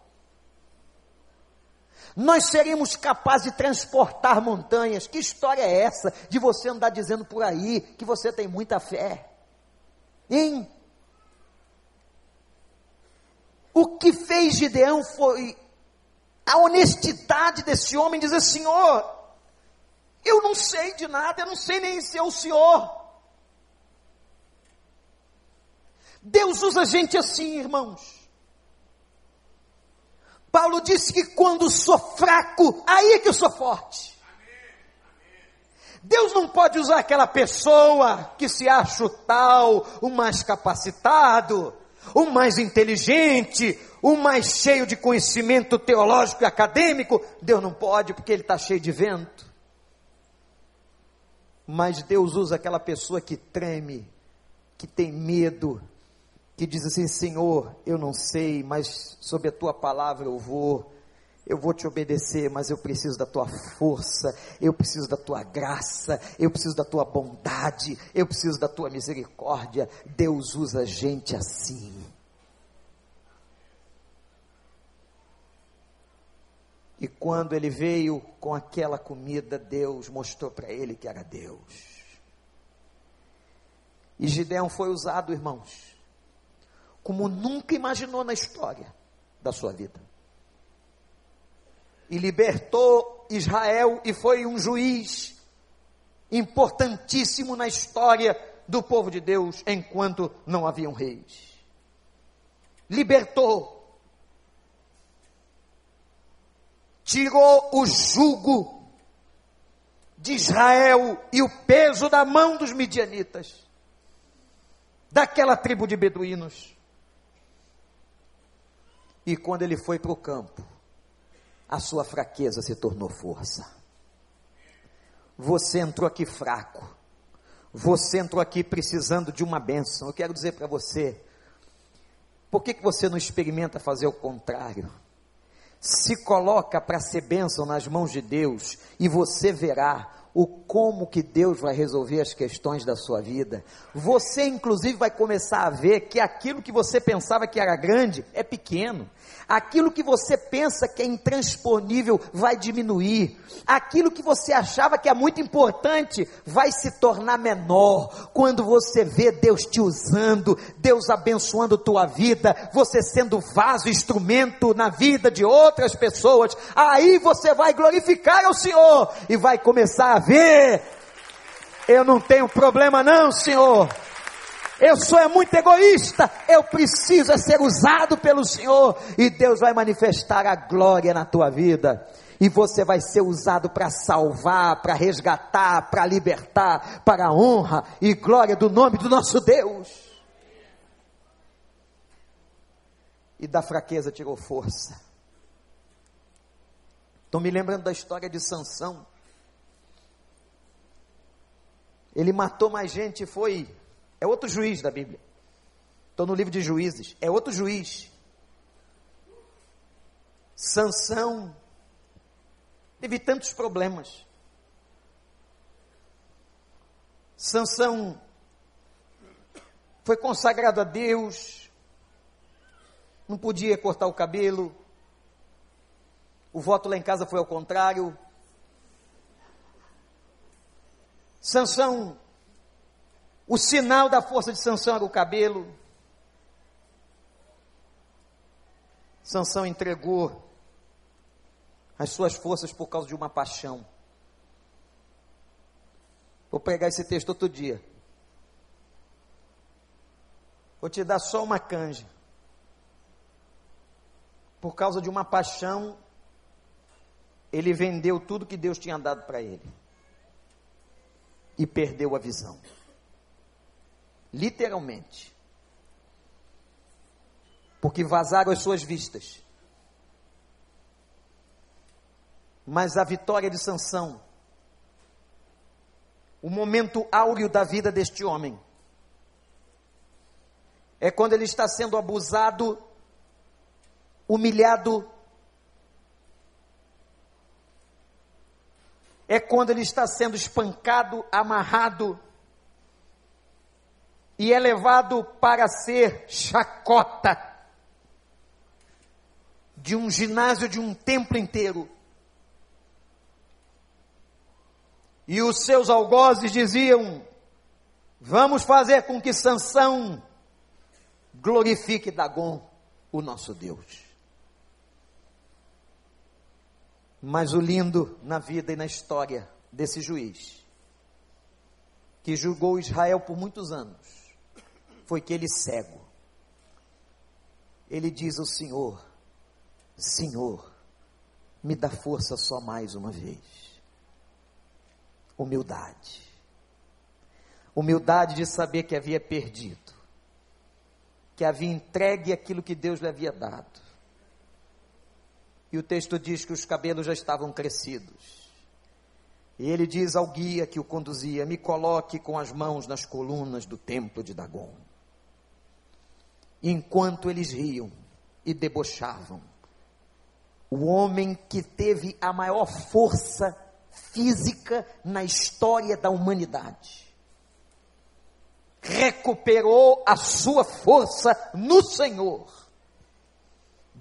nós seríamos capazes de transportar montanhas. Que história é essa de você andar dizendo por aí que você tem muita fé? Hein? O que fez Gideão foi a honestidade desse homem dizer: Senhor, eu não sei de nada, eu não sei nem se é o Senhor. Deus usa gente assim, irmãos. Paulo disse que quando sou fraco, aí é que eu sou forte. Deus não pode usar aquela pessoa que se acha o tal, o mais capacitado, o mais inteligente, o mais cheio de conhecimento teológico e acadêmico. Deus não pode, porque ele está cheio de vento. Mas Deus usa aquela pessoa que treme que tem medo, que diz assim: Senhor, eu não sei, mas sob a tua palavra eu vou. Eu vou te obedecer, mas eu preciso da tua força, eu preciso da tua graça, eu preciso da tua bondade, eu preciso da tua misericórdia. Deus usa gente assim. E quando ele veio com aquela comida, Deus mostrou para ele que era Deus. E Gideão foi usado, irmãos, como nunca imaginou na história da sua vida. E libertou Israel e foi um juiz importantíssimo na história do povo de Deus enquanto não haviam reis. Libertou tirou o jugo de Israel e o peso da mão dos midianitas, daquela tribo de beduínos. E quando ele foi para o campo, a sua fraqueza se tornou força. Você entrou aqui fraco. Você entrou aqui precisando de uma bênção. Eu quero dizer para você, por que, que você não experimenta fazer o contrário? se coloca para ser bênção nas mãos de Deus e você verá o como que Deus vai resolver as questões da sua vida. Você inclusive vai começar a ver que aquilo que você pensava que era grande é pequeno. Aquilo que você pensa que é intransponível vai diminuir. Aquilo que você achava que é muito importante vai se tornar menor. Quando você vê Deus te usando, Deus abençoando tua vida, você sendo vaso, instrumento na vida de outras pessoas, aí você vai glorificar o Senhor e vai começar a ver. Eu não tenho problema não, Senhor. Eu sou é muito egoísta, eu preciso é ser usado pelo Senhor e Deus vai manifestar a glória na tua vida. E você vai ser usado para salvar, para resgatar, para libertar, para a honra e glória do nome do nosso Deus. E da fraqueza tirou força. Estou me lembrando da história de Sansão. Ele matou mais gente foi. É outro juiz da Bíblia. Estou no livro de juízes. É outro juiz. Sansão teve tantos problemas. Sansão foi consagrado a Deus, não podia cortar o cabelo. O voto lá em casa foi ao contrário. Sansão, o sinal da força de Sansão era o cabelo. Sansão entregou as suas forças por causa de uma paixão. Vou pregar esse texto outro dia. Vou te dar só uma canja. Por causa de uma paixão, ele vendeu tudo que Deus tinha dado para ele e perdeu a visão. Literalmente. Porque vazaram as suas vistas. Mas a vitória de Sansão, o momento áureo da vida deste homem, é quando ele está sendo abusado, humilhado, é quando ele está sendo espancado, amarrado e é levado para ser chacota de um ginásio, de um templo inteiro. E os seus algozes diziam: Vamos fazer com que Sansão glorifique Dagon, o nosso Deus. Mas o lindo na vida e na história desse juiz, que julgou Israel por muitos anos, foi que ele cego. Ele diz ao Senhor: Senhor, me dá força só mais uma vez. Humildade. Humildade de saber que havia perdido, que havia entregue aquilo que Deus lhe havia dado e o texto diz que os cabelos já estavam crescidos. E ele diz ao guia que o conduzia: Me coloque com as mãos nas colunas do templo de Dagon. Enquanto eles riam e debochavam, o homem que teve a maior força física na história da humanidade recuperou a sua força no Senhor,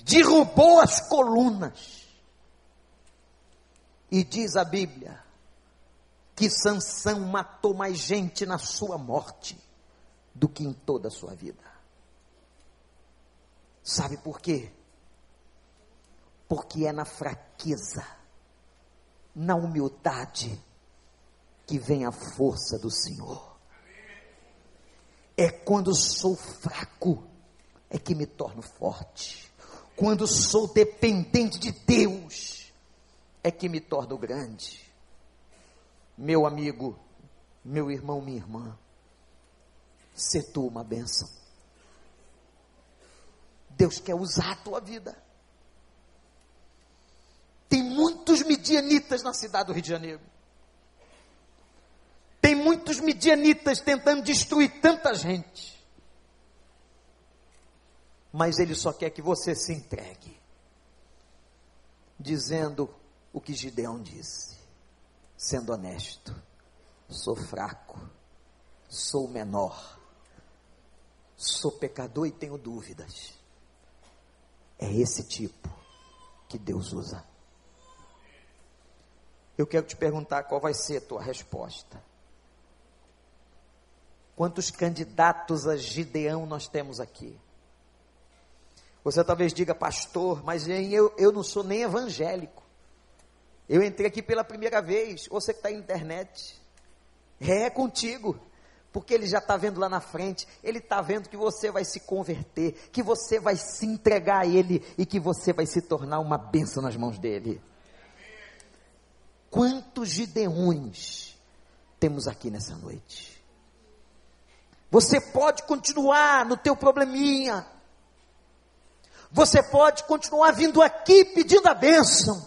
derrubou as colunas, e diz a Bíblia que Sansão matou mais gente na sua morte do que em toda a sua vida. Sabe por quê? Porque é na fraqueza, na humildade, que vem a força do Senhor. É quando sou fraco, é que me torno forte. Quando sou dependente de Deus, é que me torno grande meu amigo, meu irmão, minha irmã, se tu uma bênção. Deus quer usar a tua vida. Tem muitos midianitas na cidade do Rio de Janeiro. Tem muitos midianitas tentando destruir tanta gente. Mas ele só quer que você se entregue. Dizendo o que Gideão disse sendo honesto, sou fraco, sou menor, sou pecador e tenho dúvidas. É esse tipo que Deus usa. Eu quero te perguntar qual vai ser a tua resposta. Quantos candidatos a Gideão nós temos aqui? Você talvez diga, pastor, mas eu, eu não sou nem evangélico. Eu entrei aqui pela primeira vez. Você que está na internet. É contigo. Porque ele já está vendo lá na frente. Ele está vendo que você vai se converter. Que você vai se entregar a ele. E que você vai se tornar uma bênção nas mãos dele. Quantos gideões temos aqui nessa noite? Você pode continuar no teu probleminha. Você pode continuar vindo aqui pedindo a bênção.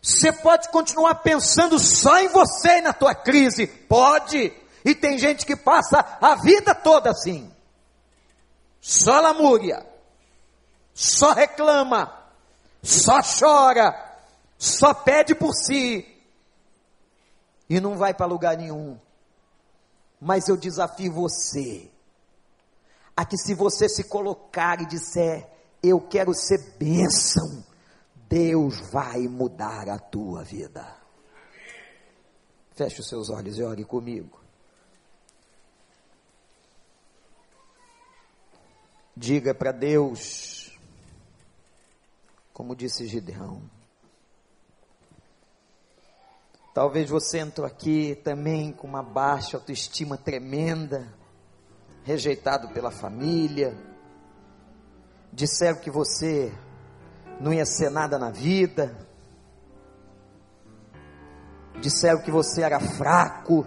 Você pode continuar pensando só em você e na tua crise. Pode. E tem gente que passa a vida toda assim. Só lamúria. Só reclama. Só chora. Só pede por si. E não vai para lugar nenhum. Mas eu desafio você a que se você se colocar e disser, eu quero ser bênção, Deus vai mudar a tua vida. Feche os seus olhos e ore comigo. Diga para Deus, como disse Gideão. Talvez você entrou aqui também com uma baixa autoestima tremenda, rejeitado pela família. Disseram que você não ia ser nada na vida. Disseram que você era fraco.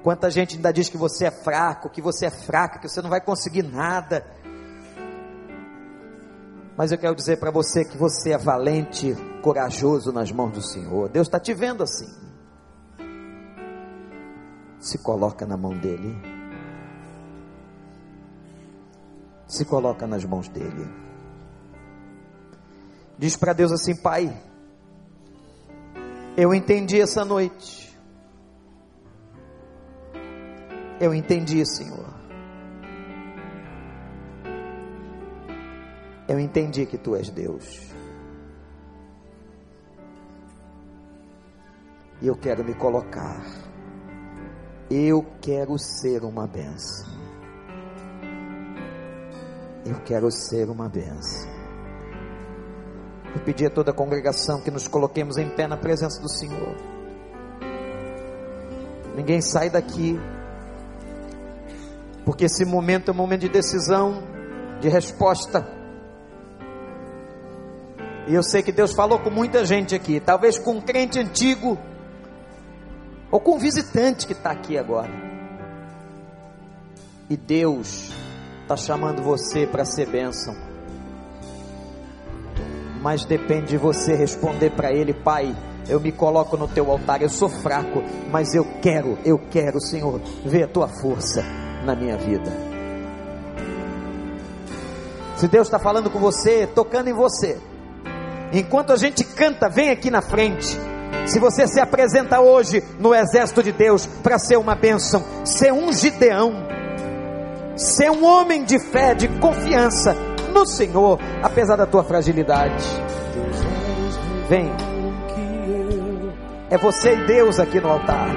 Quanta gente ainda diz que você é fraco, que você é fraca, que você não vai conseguir nada. Mas eu quero dizer para você que você é valente, corajoso nas mãos do Senhor. Deus está te vendo assim. Se coloca na mão dele. Se coloca nas mãos dele. Diz para Deus assim: Pai, eu entendi essa noite. Eu entendi, Senhor. Eu entendi que Tu és Deus. E eu quero me colocar. Eu quero ser uma benção. Eu quero ser uma benção. Eu pedi a toda a congregação que nos coloquemos em pé na presença do Senhor. Ninguém sai daqui, porque esse momento é um momento de decisão, de resposta. E eu sei que Deus falou com muita gente aqui, talvez com um crente antigo, ou com um visitante que está aqui agora. E Deus está chamando você para ser bênção mas depende de você responder para Ele, Pai. Eu me coloco no teu altar, eu sou fraco, mas eu quero, eu quero, Senhor, ver a tua força na minha vida. Se Deus está falando com você, tocando em você, enquanto a gente canta, vem aqui na frente. Se você se apresenta hoje no exército de Deus para ser uma bênção, ser um Gideão, ser um homem de fé, de confiança no Senhor, apesar da tua fragilidade. Vem. É você e Deus aqui no altar.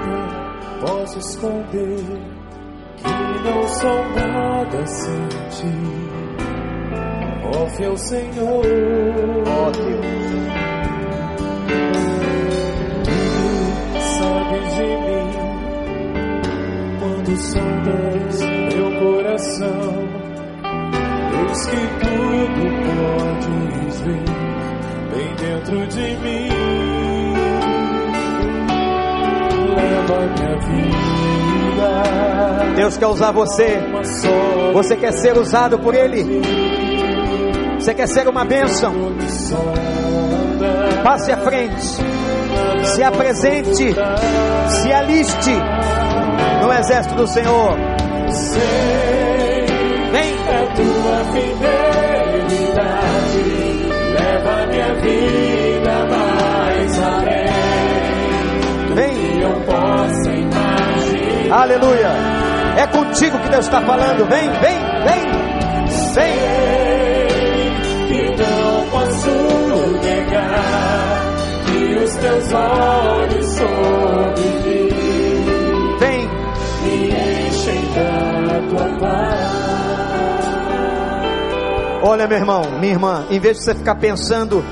Posso esconder que não sou nada sem ti. Ó fiel Senhor, Ó Deus. Sondas meu coração. Eis que tudo podes ver bem dentro de mim. Leva minha vida. Deus quer usar você. Você quer ser usado por Ele. Você quer ser uma bênção. Passe à frente. Se apresente. Se aliste no exército do Senhor. Sei Vem. é tua fidelidade. Leva minha vida mais além. Vem. Que eu possa imaginar. Aleluia. É contigo que Deus está falando. Vem, vem, vem. Vem. que não posso negar que os teus olhos sobre mim Olha, meu irmão, minha irmã, em vez de você ficar pensando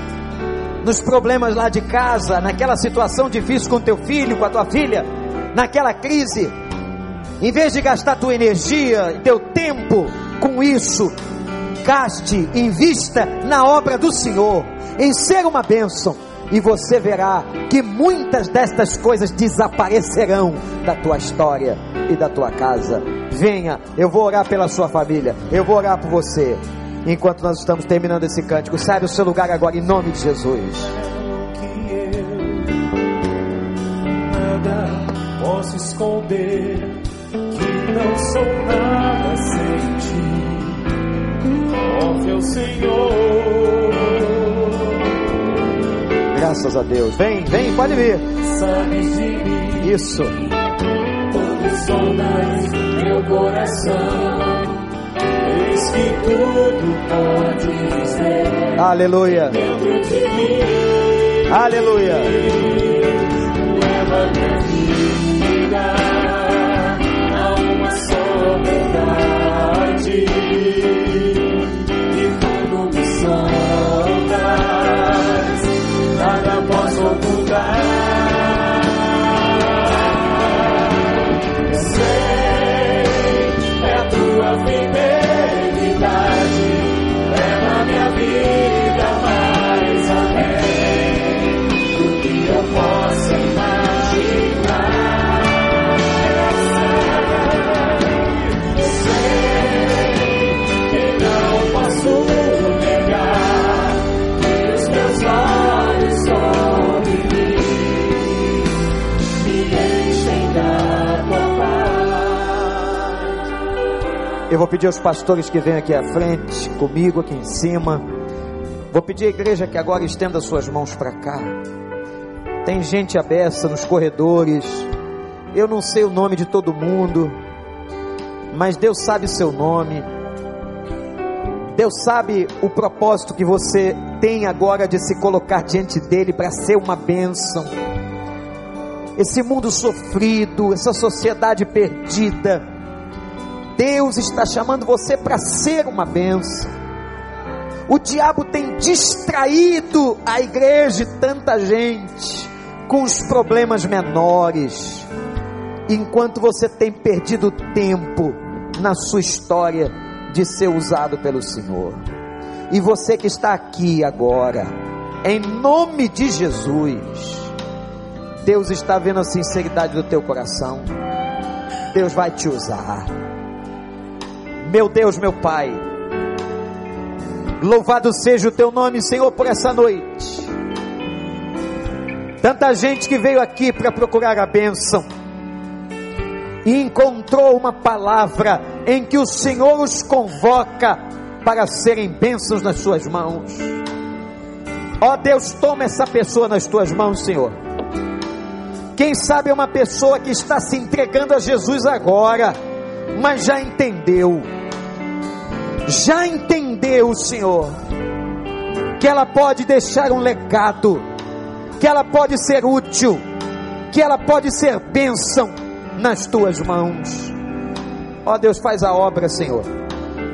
nos problemas lá de casa, naquela situação difícil com teu filho, com a tua filha, naquela crise, em vez de gastar tua energia e teu tempo com isso, gaste, invista na obra do Senhor, em ser uma bênção, e você verá que muitas destas coisas desaparecerão da tua história e da tua casa. Venha, eu vou orar pela sua família, eu vou orar por você. Enquanto nós estamos terminando esse cântico, sai do seu lugar agora em nome de Jesus. posso esconder que não sou nada sem ti ó meu Senhor Graças a Deus. Vem, vem, pode vir. sabes de mim Isso. quando sondas meu coração eis que tudo podes ver Aleluia. dentro de mim Aleluia. leva minha vida a uma só verdade e quando me soltas posso ocultar sei é a tua fidelidade Eu vou pedir aos pastores que venham aqui à frente, comigo aqui em cima. Vou pedir à igreja que agora estenda suas mãos para cá. Tem gente aberta nos corredores. Eu não sei o nome de todo mundo, mas Deus sabe seu nome. Deus sabe o propósito que você tem agora de se colocar diante dele para ser uma bênção. Esse mundo sofrido, essa sociedade perdida, Deus está chamando você para ser uma bênção. O diabo tem distraído a igreja e tanta gente com os problemas menores, enquanto você tem perdido tempo na sua história de ser usado pelo Senhor. E você que está aqui agora, em nome de Jesus, Deus está vendo a sinceridade do teu coração. Deus vai te usar. Meu Deus, meu Pai, Louvado seja o teu nome, Senhor, por essa noite. Tanta gente que veio aqui para procurar a bênção e encontrou uma palavra em que o Senhor os convoca para serem bênçãos nas suas mãos. Ó oh Deus, toma essa pessoa nas tuas mãos, Senhor. Quem sabe é uma pessoa que está se entregando a Jesus agora, mas já entendeu, já entendeu, Senhor, que ela pode deixar um legado, que ela pode ser útil, que ela pode ser bênção nas tuas mãos. Ó Deus, faz a obra, Senhor.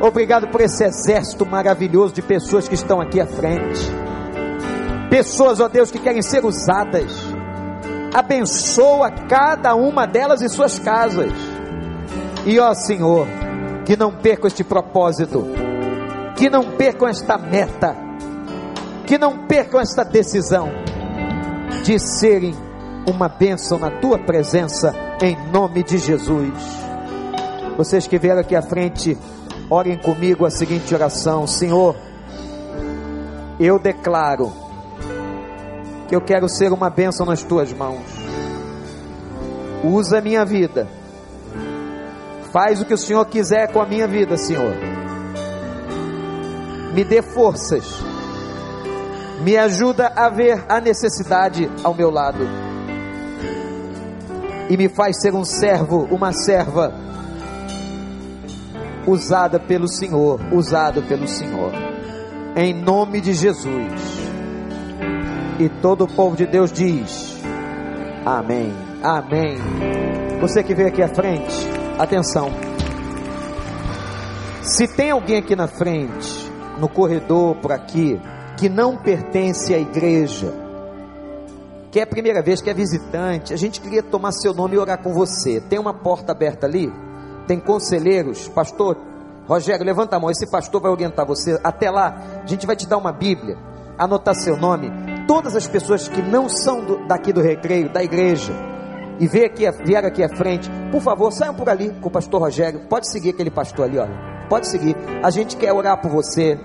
Obrigado por esse exército maravilhoso de pessoas que estão aqui à frente. Pessoas, ó Deus, que querem ser usadas. Abençoa cada uma delas e suas casas. E ó Senhor, que não percam este propósito, que não percam esta meta, que não percam esta decisão de serem uma bênção na tua presença, em nome de Jesus. Vocês que vieram aqui à frente, orem comigo a seguinte oração: Senhor, eu declaro que eu quero ser uma bênção nas tuas mãos. Usa minha vida. Faz o que o Senhor quiser com a minha vida, Senhor. Me dê forças. Me ajuda a ver a necessidade ao meu lado e me faz ser um servo, uma serva usada pelo Senhor, usado pelo Senhor. Em nome de Jesus. E todo o povo de Deus diz: Amém. Amém. Você que veio aqui à frente, atenção. Se tem alguém aqui na frente, no corredor por aqui, que não pertence à igreja, que é a primeira vez que é visitante, a gente queria tomar seu nome e orar com você. Tem uma porta aberta ali, tem conselheiros, pastor Rogério, levanta a mão, esse pastor vai orientar você. Até lá, a gente vai te dar uma Bíblia, anotar seu nome. Todas as pessoas que não são do, daqui do recreio, da igreja, e vieram aqui, vieram aqui à frente, por favor, saiam por ali com o pastor Rogério. Pode seguir aquele pastor ali, olha. Pode seguir. A gente quer orar por você,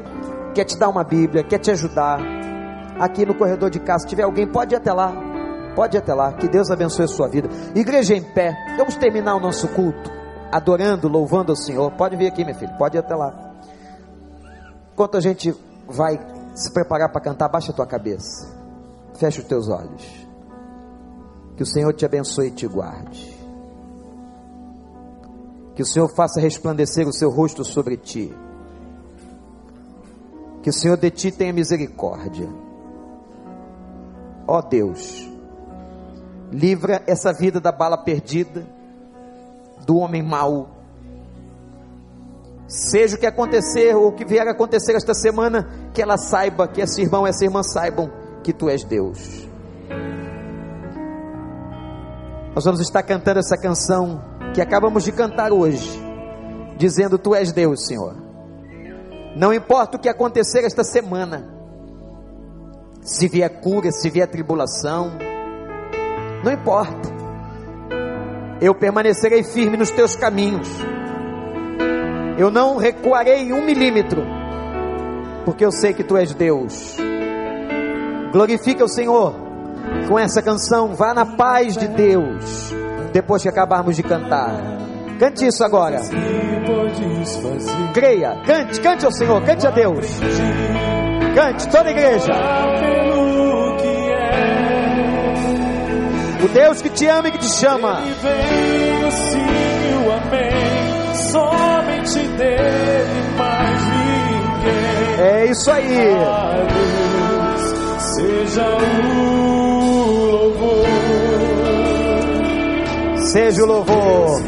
quer te dar uma Bíblia, quer te ajudar aqui no corredor de casa. Se tiver alguém, pode ir até lá. Pode ir até lá. Que Deus abençoe a sua vida. Igreja em pé. Vamos terminar o nosso culto adorando, louvando o Senhor. Pode vir aqui, meu filho. Pode ir até lá. Enquanto a gente vai se preparar para cantar, baixa a tua cabeça. Fecha os teus olhos. Que o Senhor te abençoe e te guarde. Que o Senhor faça resplandecer o seu rosto sobre ti. Que o Senhor de ti tenha misericórdia. Ó Deus, livra essa vida da bala perdida, do homem mau. Seja o que acontecer ou o que vier a acontecer esta semana, que ela saiba, que esse irmão e essa irmã saibam que tu és Deus. Nós vamos estar cantando essa canção que acabamos de cantar hoje, dizendo: Tu és Deus, Senhor. Não importa o que acontecer esta semana, se vier cura, se vier tribulação, não importa, eu permanecerei firme nos teus caminhos, eu não recuarei um milímetro, porque eu sei que tu és Deus. Glorifica o Senhor com essa canção, vá na paz de Deus, depois que acabarmos de cantar. Cante isso agora. Creia, cante, cante ao Senhor, cante a Deus. Cante, toda a igreja. O Deus que te ama e que te chama. É isso aí. Seja o louvor. Seja o louvor.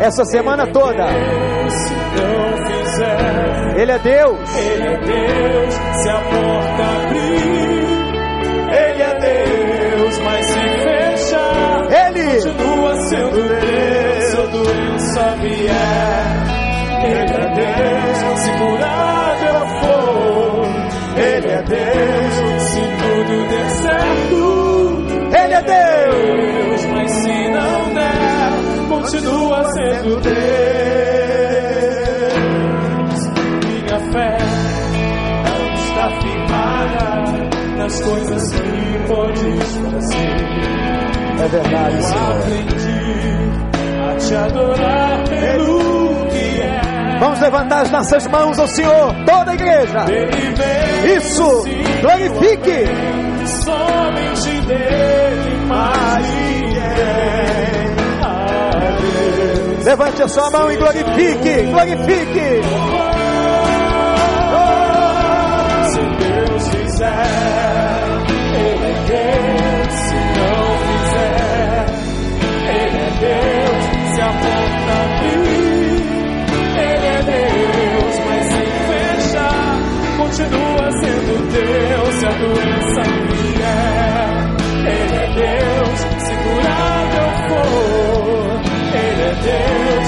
Essa semana toda. Ele é Deus. Ele é Deus. Se a porta abrir, Ele é Deus. Mas se fechar, Ele. continua sendo Deus. Se a doença vier, Ele é Deus. Se curável Glória a Deus. Mas se não der, continua sendo Deus. Minha fé não está firmada nas coisas que podes fazer. É verdade, Senhor. Aprendi a te adorar pelo que é. Vamos levantar as nossas mãos ao Senhor, toda a igreja. Isso, glorifique grandes de Deus, Maria. É. Levante a sua mão e glorifique, glorifique. Oh, se Deus quiser, Ele é Deus. Se não quiser, Ele é Deus. Se aponta a é mim. continua sendo Deus se a doença dance.